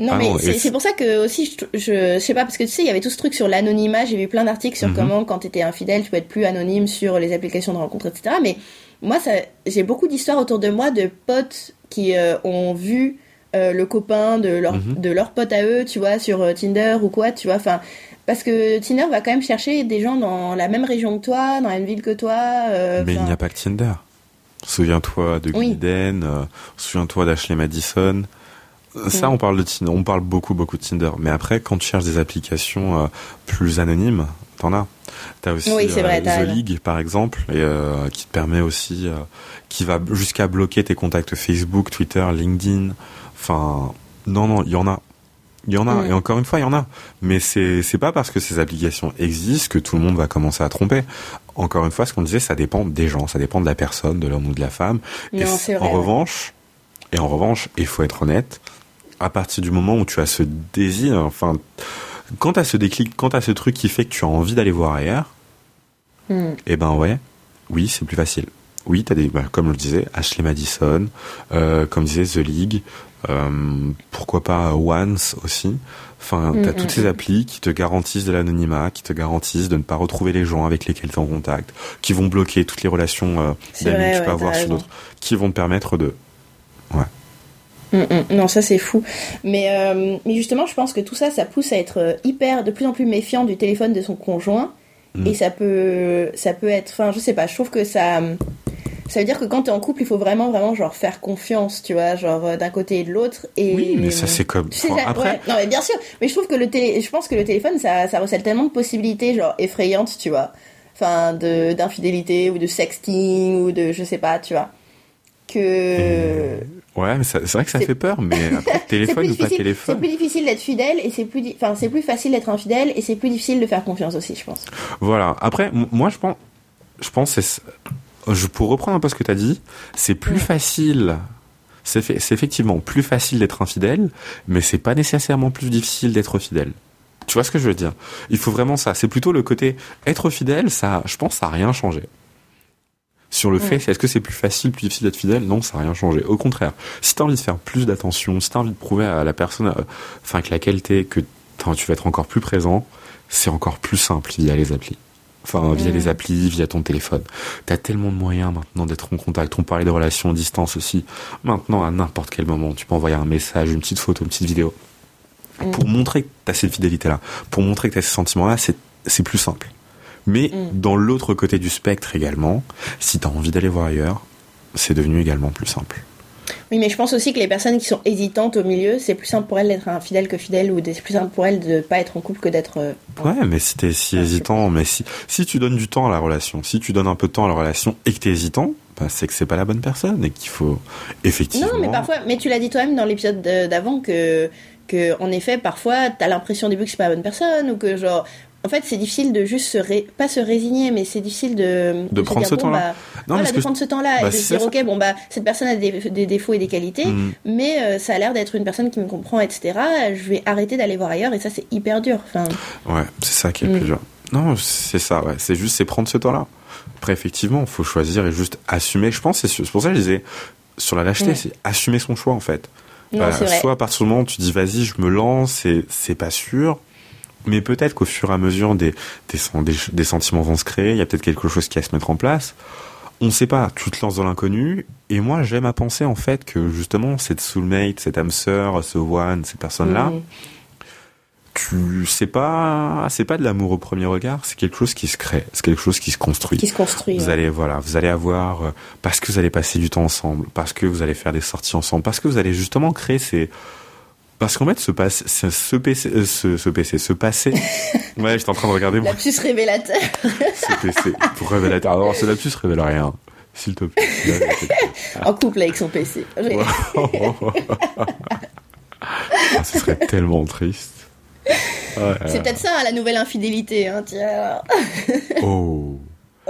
Non, Ah mais c'est pour ça que aussi, je, je, je sais pas, parce que tu sais, il y avait tout ce truc sur l'anonymat. J'ai vu plein d'articles sur Mhm. comment, quand t'étais infidèle, tu peux être plus anonyme sur les applications de rencontres, etc. Mais moi, j'ai beaucoup d'histoires autour de moi de potes qui euh, ont vu euh, le copain de leur, Mhm. de leur pote à eux, tu vois, sur euh, Tinder ou quoi, tu vois. Enfin, parce que Tinder va quand même chercher des gens dans la même région que toi, dans la même ville que toi. euh, Mais il n'y a pas que Tinder. Souviens-toi de. Gliden, souviens-toi d'Ashley Madison. Ça, Mm. on parle de Tinder, on parle beaucoup, beaucoup de Tinder. Mais après, quand tu cherches des applications euh, plus anonymes, t'en as. T'as aussi Oui, vrai, euh, The. League, par exemple, et, euh, qui te permet aussi, euh, qui va jusqu'à bloquer tes contacts Facebook, Twitter, LinkedIn. Enfin, non, non, il y en a. Il y en a, Mm. et encore une fois, il y en a. Mais c'est pas parce que ces applications existent que tout le monde va commencer à tromper. Encore une fois, ce qu'on disait, ça dépend des gens, ça dépend de la personne, de l'homme ou de la femme. et Non, c'est vrai, en ouais. revanche, et en revanche, il faut être honnête, à partir du moment où tu as ce désir, enfin, quand t'as ce déclic, quand t'as ce truc qui fait que tu as envie d'aller voir ailleurs, hmm. eh ben ouais, oui, c'est plus facile. Oui, t'as des, bah, comme je le disais, Ashley Madison, euh, comme disait The League, euh, pourquoi pas Once aussi. Enfin, t'as Mm, toutes mm, ces mm. applis qui te garantissent de l'anonymat, qui te garantissent de ne pas retrouver les gens avec lesquels tu es en contact, qui vont bloquer toutes les relations euh, d'amis que tu ouais, peux avoir sur d'autres, qui vont te permettre de. Mm, mm. Non, ça c'est fou. Mais, euh, mais justement, je pense que tout ça, ça pousse à être euh, hyper, de plus en plus méfiant du téléphone de son conjoint. Mm. Et ça peut, ça peut être, enfin, je sais pas, je trouve que ça, ça veut dire que quand t'es en couple, il faut vraiment, vraiment, genre, faire confiance, tu vois, genre, euh, d'un côté et de l'autre. Et... Oui, mais ça c'est comme. Tu sais, ça- après, ouais, non mais bien sûr, mais je trouve que le télé, je pense que le téléphone ça, ça recèle tellement de possibilités genre effrayantes, tu vois. Enfin de d'infidélité ou de sexting ou de je sais pas, tu vois. Que ouais, mais c'est vrai que ça fait peur, mais après [LAUGHS] téléphone ou pas difficile, c'est téléphone. plus difficile d'être fidèle et c'est plus enfin c'est plus facile d'être infidèle et c'est plus difficile de faire confiance aussi, je pense. Voilà. Après, moi, je pense, je pense, je, pour reprendre un peu ce que tu as dit, c'est plus Ouais. facile. C'est, fait- c'est effectivement plus facile d'être infidèle, mais c'est pas nécessairement plus difficile d'être fidèle. Tu vois ce que je veux dire? Il faut vraiment ça. C'est plutôt le côté être fidèle. Ça, je pense, ça a rien changé. Sur le Mm. fait, est-ce que c'est plus facile, plus difficile d'être fidèle? Non, ça a rien changé. Au contraire, si t'as envie de faire plus d'attention, si t'as envie de prouver à la personne, euh, enfin, avec laquelle t'es, que tu vas être encore plus présent, c'est encore plus simple via les applis. Enfin, via Mm. les applis, via ton téléphone. T'as tellement de moyens maintenant d'être en contact. On parlait de relations à distance aussi. Maintenant, à n'importe quel moment, tu peux envoyer un message, une petite photo, une petite vidéo. Mm. Pour montrer que t'as cette fidélité-là, pour montrer que t'as ces sentiments-là, c'est plus simple. Mais Mm. dans l'autre côté du spectre également, si t'as envie d'aller voir ailleurs, c'est devenu également plus simple. Oui, mais je pense aussi que les personnes qui sont hésitantes au milieu, c'est plus simple pour elles d'être infidèle que fidèle ou c'est plus simple pour elles de pas être en couple que d'être euh, Ouais, mais si t'es si hésitant, mais si, si tu donnes du temps à la relation, si tu donnes un peu de temps à la relation et que t'es hésitant, bah, c'est que c'est pas la bonne personne et qu'il faut effectivement. Non, mais parfois, mais tu l'as dit toi-même dans l'épisode de- d'avant que, que, en effet, parfois, t'as l'impression au début que c'est pas la bonne personne ou que, genre, en fait, c'est difficile de juste se ré- pas se résigner, mais c'est difficile de, De se prendre dire, ce bon, temps-là. bah, Non, voilà, de que prendre ce temps-là bah, et de se dire, ça. ok, bon, bah, cette personne a des, des défauts et des qualités, Mm. mais euh, ça a l'air d'être une personne qui me comprend, etc. Je vais arrêter d'aller voir ailleurs et ça, c'est hyper dur. Enfin, Ouais, c'est ça qui est le Mm. plus dur. Non, c'est ça, ouais. C'est juste, c'est prendre ce temps-là. Après, effectivement, faut choisir et juste assumer. Je pense, c'est pour ça que je disais, sur la lâcheté, Mm. c'est assumer son choix, en fait. Non, vrai. Soit à partir du moment où tu dis vas-y, je me lance et c'est pas sûr. Mais peut-être qu'au fur et à mesure des, des, des, des sentiments vont se créer, il y a peut-être quelque chose qui va se mettre en place. On ne sait pas, tu te lances dans l'inconnu. Et moi, j'aime à penser en fait que justement, cette soulmate, cette âme sœur, ce one, ces personnes-là, Mhm. tu c'est pas c'est pas de l'amour au premier regard, c'est quelque chose qui se crée, c'est quelque chose qui se construit. Qui se construit. Vous ouais. allez voilà, vous allez avoir euh, parce que vous allez passer du temps ensemble, parce que vous allez faire des sorties ensemble, parce que vous allez justement créer ces parce qu'en fait ce passe ce, ce PC euh, ce, ce PC ce passé [LAUGHS] ouais j'étais en train de regarder mon Lapsus révélateur. [LAUGHS] ce PC pour révélateur alors ce lapsus révèle rien s'il te plaît [LAUGHS] en couple avec son PC. Ah, ce serait tellement triste Ouais, C'est euh, peut-être ça la nouvelle infidélité. Hein, tiens. oh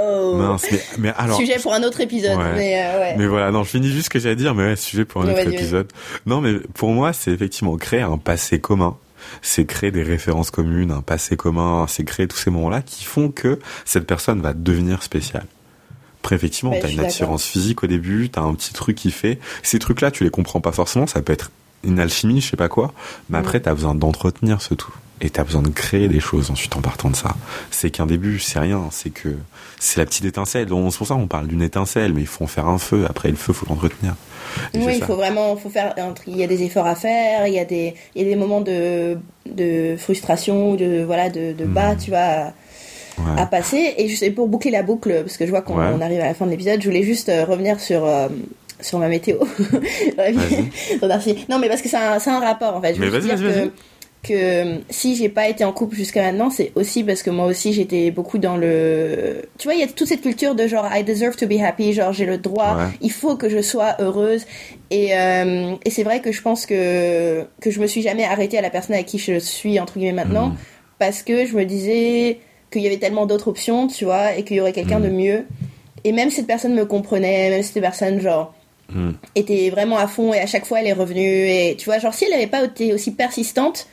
Oh. mince mais, mais alors Sujet pour un autre épisode. Ouais. Mais euh, ouais. Mais voilà, non, je finis juste ce que j'ai à dire, mais ouais, sujet pour un autre épisode. Non, mais pour moi, c'est effectivement créer un passé commun. C'est créer des références communes, un passé commun, c'est créer tous ces moments-là qui font que cette personne va devenir spéciale. Après, effectivement, Ouais, t'as une attirance physique au début, t'as un petit truc qui fait. Ces trucs-là, tu les comprends pas forcément, ça peut être une alchimie, je sais pas quoi, mais Mm. après, t'as besoin d'entretenir ce tout. Et t'as besoin de créer des choses ensuite en partant de ça. C'est qu'un début, c'est rien, c'est que c'est la petite étincelle. C'est pour ça qu'on parle d'une étincelle, mais il faut en faire un feu. Après, le feu, faut l'entretenir. Et Oui, il faut vraiment, faut faire. Il y a des efforts à faire. Il y a des, il y a des moments de, de frustration, de voilà, de, de bas, Mm. tu vois, à, Ouais. à passer. Et sais pour boucler la boucle, parce que je vois qu'on Ouais. arrive à la fin de l'épisode, je voulais juste euh, revenir sur. euh, sur ma météo. [LAUGHS] Non, mais parce que c'est un, un rapport en fait. Je Mais vas-y, vas-y, vas-y. Que euh, si j'ai pas été en couple jusqu'à maintenant, c'est aussi parce que moi aussi j'étais beaucoup dans le. Tu vois, il y a toute cette culture de genre I deserve to be happy, genre j'ai le droit, Ouais. il faut que je sois heureuse. Et, euh, et c'est vrai que je pense que, que je me suis jamais arrêtée à la personne avec qui je suis, entre guillemets, maintenant, Mhm. parce que je me disais qu'il y avait tellement d'autres options, tu vois, et qu'il y aurait quelqu'un Mhm. de mieux. Et même si cette personne me comprenait, même si cette personne, genre, Mm. était vraiment à fond et à chaque fois elle est revenue, et tu vois, genre, si elle n'avait pas été aussi persistante,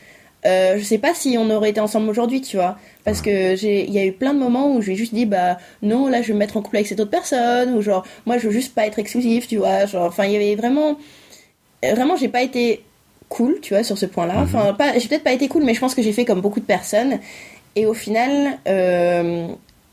euh, je sais pas si on aurait été ensemble aujourd'hui, tu vois. Parce que j'ai, il y a eu plein de moments où je lui ai juste dit, bah non, là je vais me mettre en couple avec cette autre personne, ou genre, moi je veux juste pas être exclusif, tu vois. Genre, enfin, il y avait vraiment. Vraiment, j'ai pas été cool, tu vois, sur ce point-là. Mhm. Enfin, pas, j'ai peut-être pas été cool, mais je pense que j'ai fait comme beaucoup de personnes. Et au final, euh,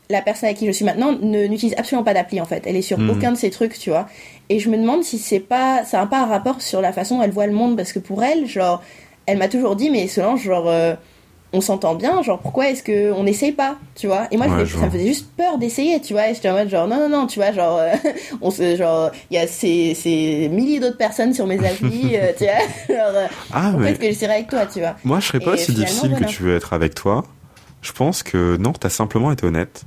la personne avec qui je suis maintenant ne, n'utilise absolument pas d'appli en fait. Elle est sur Mhm. aucun de ces trucs, tu vois. Et je me demande si c'est pas, ça n'a pas un rapport sur la façon dont elle voit le monde, parce que pour elle, genre, elle m'a toujours dit, mais Solange, genre, euh, on s'entend bien, genre, pourquoi est-ce que on n'essaye pas, tu vois? Et moi, Ouais, je ça me faisait juste peur d'essayer, tu vois. Et j'étais en mode, genre, non, non, non, tu vois, genre, euh, [LAUGHS] on se, genre, il y a ces, ces milliers d'autres personnes sur mes applis, [LAUGHS] euh, tu vois. [LAUGHS] Genre, euh, Ah, mais que j'essaierai avec toi, tu vois? moi, je serais pas aussi difficile voilà. que tu veux être avec toi. Je pense que non, t'as simplement été honnête.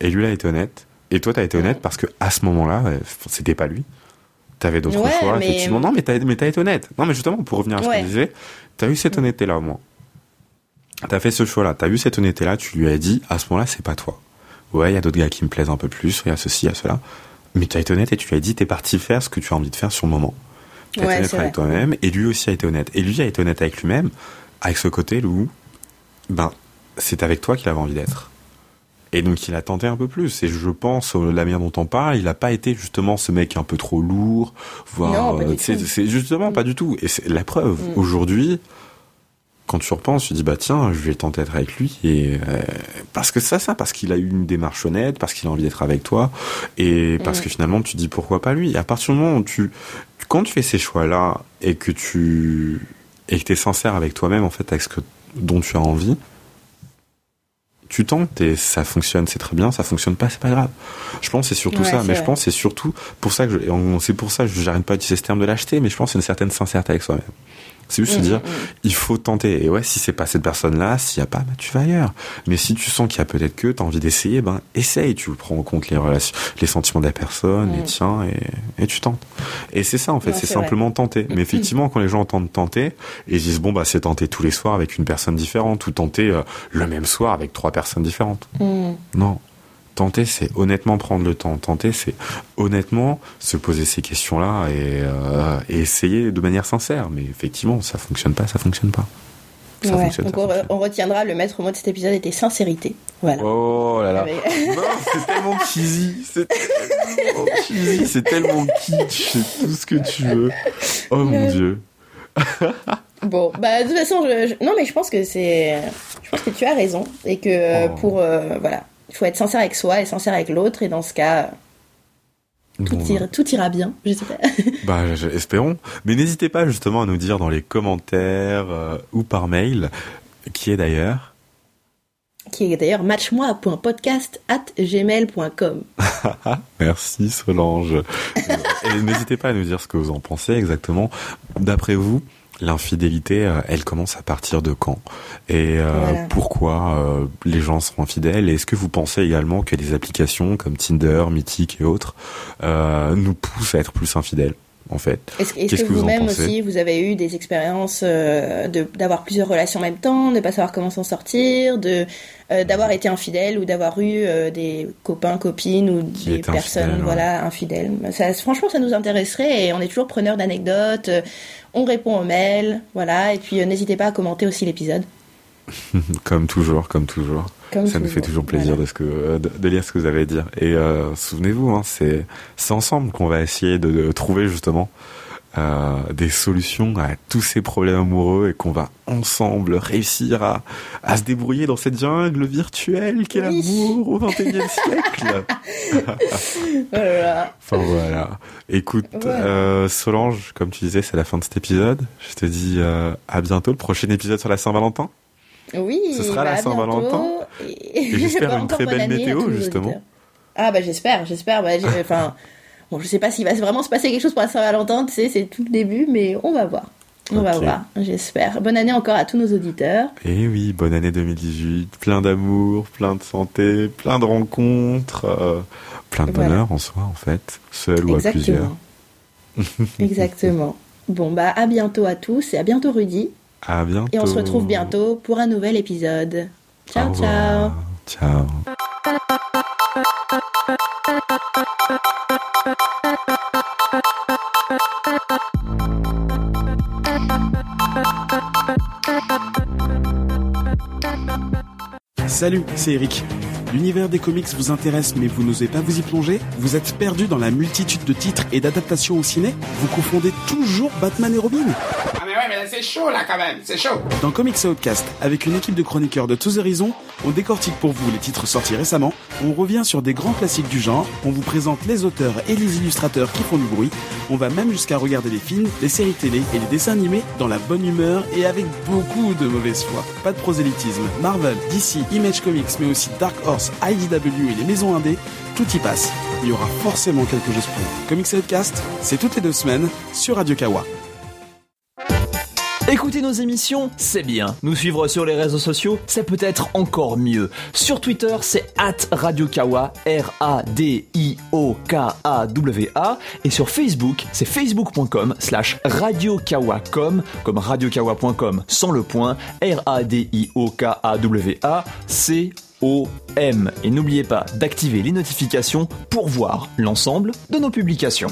Et lui, il a été honnête. Et toi, t'as été honnête parce que à ce moment-là, c'était pas lui. T'avais d'autres Ouais, choix, mais- effectivement. Non, mais t'as, mais t'as été honnête. Non, mais justement, pour revenir à ce Ouais. qu'on disait, t'as eu cette honnêteté-là, au moins. T'as fait ce choix-là. T'as eu cette honnêteté-là. Tu lui as dit, à ce moment-là, c'est pas toi. Ouais, il y a d'autres gars qui me plaisent un peu plus. Il y a ceci, il y a cela. Mais tu as été honnête et tu lui as dit, t'es parti faire ce que tu as envie de faire sur le moment. Tu as Ouais, été honnête avec toi-même. Et lui aussi a été honnête. Et lui a été honnête avec lui-même, avec ce côté où, ben, c'est avec toi qu'il avait envie d'être. Et donc il a tenté un peu plus. Et je pense, euh, la manière dont on parle, il a pas été justement ce mec un peu trop lourd, voire. Euh, c'est, justement pas du tout. Et c'est la preuve. Mm. Aujourd'hui, quand tu repenses, tu dis bah tiens, je vais tenter d'être avec lui. Et euh, parce que ça, ça, parce qu'il a eu une démarche honnête, parce qu'il a envie d'être avec toi, et parce Mm. que finalement tu dis pourquoi pas lui? Et à partir du moment où tu, quand tu fais ces choix-là et que tu et que t'es sincère avec toi-même en fait, avec ce que dont tu as envie tu tentes et ça fonctionne, c'est très bien, ça fonctionne pas, c'est pas grave. Je pense c'est surtout Ouais, ça, mais je pense c'est surtout pour ça que c'est pour ça que j'arrête pas d'utiliser ce terme de l'acheter, mais je pense une certaine sincérité avec soi-même. C'est juste se Mm, dire, mm, mm. il faut tenter. Et ouais, si c'est pas cette personne-là, s'il y a pas, bah, tu vas ailleurs. Mais si tu sens qu'il y a peut-être que, t'as envie d'essayer, ben, essaye. Tu prends en compte les relations, les sentiments de la personne, les Mm. tiens, et, et tu tentes. Et c'est ça, en fait. C'est vrai. simplement tenter. Mais effectivement, quand les gens entendent tenter, ils se disent, bon, bah, c'est tenter tous les soirs avec une personne différente, ou tenter euh, le même soir avec trois personnes différentes. Non. Tenter, c'est honnêtement prendre le temps. Tenter, c'est honnêtement se poser ces questions-là et, euh, et essayer de manière sincère. Mais effectivement, ça fonctionne pas, ça fonctionne pas. Ça Ouais, fonctionne, donc on, re- fonctionne. on retiendra le maître mot de cet épisode était sincérité. Voilà. Oh là là. [LAUGHS] Non, c'est tellement cheesy. C'est tellement cheesy. C'est tellement kitsch. C'est tout ce que tu veux. Oh mon dieu. bon, bah de toute façon, je, non mais je pense que c'est, je pense que tu as raison et que oh. pour voilà, il faut être sincère avec soi et sincère avec l'autre et dans ce cas. Tout, ira, tout, ira, bien, je sais pas. [LAUGHS] bah, espérons. Mais n'hésitez pas justement à nous dire dans les commentaires ou par mail, qui est d'ailleurs qui est d'ailleurs matchmoi.podcast@gmail.com. [LAUGHS] Merci Solange. Et n'hésitez pas à nous dire ce que vous en pensez exactement. D'après vous, l'infidélité, euh, elle commence à partir de quand? Et euh, pourquoi euh, les gens seront infidèles? Et est-ce que vous pensez également que les applications comme Tinder, Mythique et autres nous poussent à être plus infidèles? En fait. Est-ce que, vous-même aussi, vous avez eu des expériences euh, d'avoir plusieurs relations en même temps, de ne pas savoir comment s'en sortir, de euh, d'avoir été infidèle ou d'avoir eu euh, des copains, copines ou des personnes voilà infidèles? Ça, franchement, ça nous intéresserait et on est toujours preneur d'anecdotes. on répond aux mails, voilà. Et puis n'hésitez pas à commenter aussi l'épisode. [LAUGHS] comme toujours, comme toujours. Ça nous fait toujours plaisir de, ce que, de, lire ce que vous avez à dire. Et euh, souvenez-vous, hein, c'est ensemble qu'on va essayer de, trouver justement euh, des solutions à tous ces problèmes amoureux et qu'on va ensemble réussir à, à se débrouiller dans cette jungle virtuelle qu'est l'amour au XXIe [LAUGHS] siècle. voilà. Enfin voilà. Écoute, euh, Solange, comme tu disais, c'est la fin de cet épisode. Je te dis euh, à bientôt. Le prochain épisode sur la Saint-Valentin. Oui, ce sera la bah, Saint-Valentin. Et, j'espère [LAUGHS] une très belle météo, justement. Ah bah j'espère, j'espère. Bah, enfin, [LAUGHS] bon, je sais pas s'il va vraiment se passer quelque chose pour la Saint-Valentin, tu sais, c'est tout le début, mais on va voir. On va voir, j'espère. Bonne année encore à tous nos auditeurs. Et oui, bonne année 2018. Plein d'amour, plein de santé, plein de rencontres, euh, plein de bonheur en soi, en fait, seul ou à plusieurs. [LAUGHS] Exactement. Bon, bah à bientôt à tous et à bientôt Rudy. À bientôt. Et on se retrouve bientôt pour un nouvel épisode. Ciao, ciao. Ciao. Salut, c'est Eric. L'univers des comics vous intéresse mais vous n'osez pas vous y plonger? Vous êtes perdu dans la multitude de titres et d'adaptations au ciné? Vous confondez toujours Batman et Robin? Ah c'est chaud là quand même, c'est chaud Dans Comics Outcast, avec une équipe de chroniqueurs de tous horizons, on décortique pour vous les titres sortis récemment, on revient sur des grands classiques du genre, on vous présente les auteurs et les illustrateurs qui font du bruit, on va même jusqu'à regarder les films, les séries télé et les dessins animés dans la bonne humeur et avec beaucoup de mauvaise foi. Pas de prosélytisme, Marvel, DC, Image Comics mais aussi Dark Horse IDW et les maisons indées, tout y passe. Il y aura forcément quelque chose pour vous. Comics Headcast, c'est toutes les deux semaines sur Radio Kawa. Écouter nos émissions, c'est bien. Nous suivre sur les réseaux sociaux, c'est peut-être encore mieux. Sur Twitter, c'est at RadioKawa, R-A-D-I-O-K-A-W-A. Et sur Facebook, c'est facebook.com slash radiokawacom, comme radiokawa.com sans le point, R-A-D-I-O-K-A-W-A, c et n'oubliez pas d'activer les notifications pour voir l'ensemble de nos publications.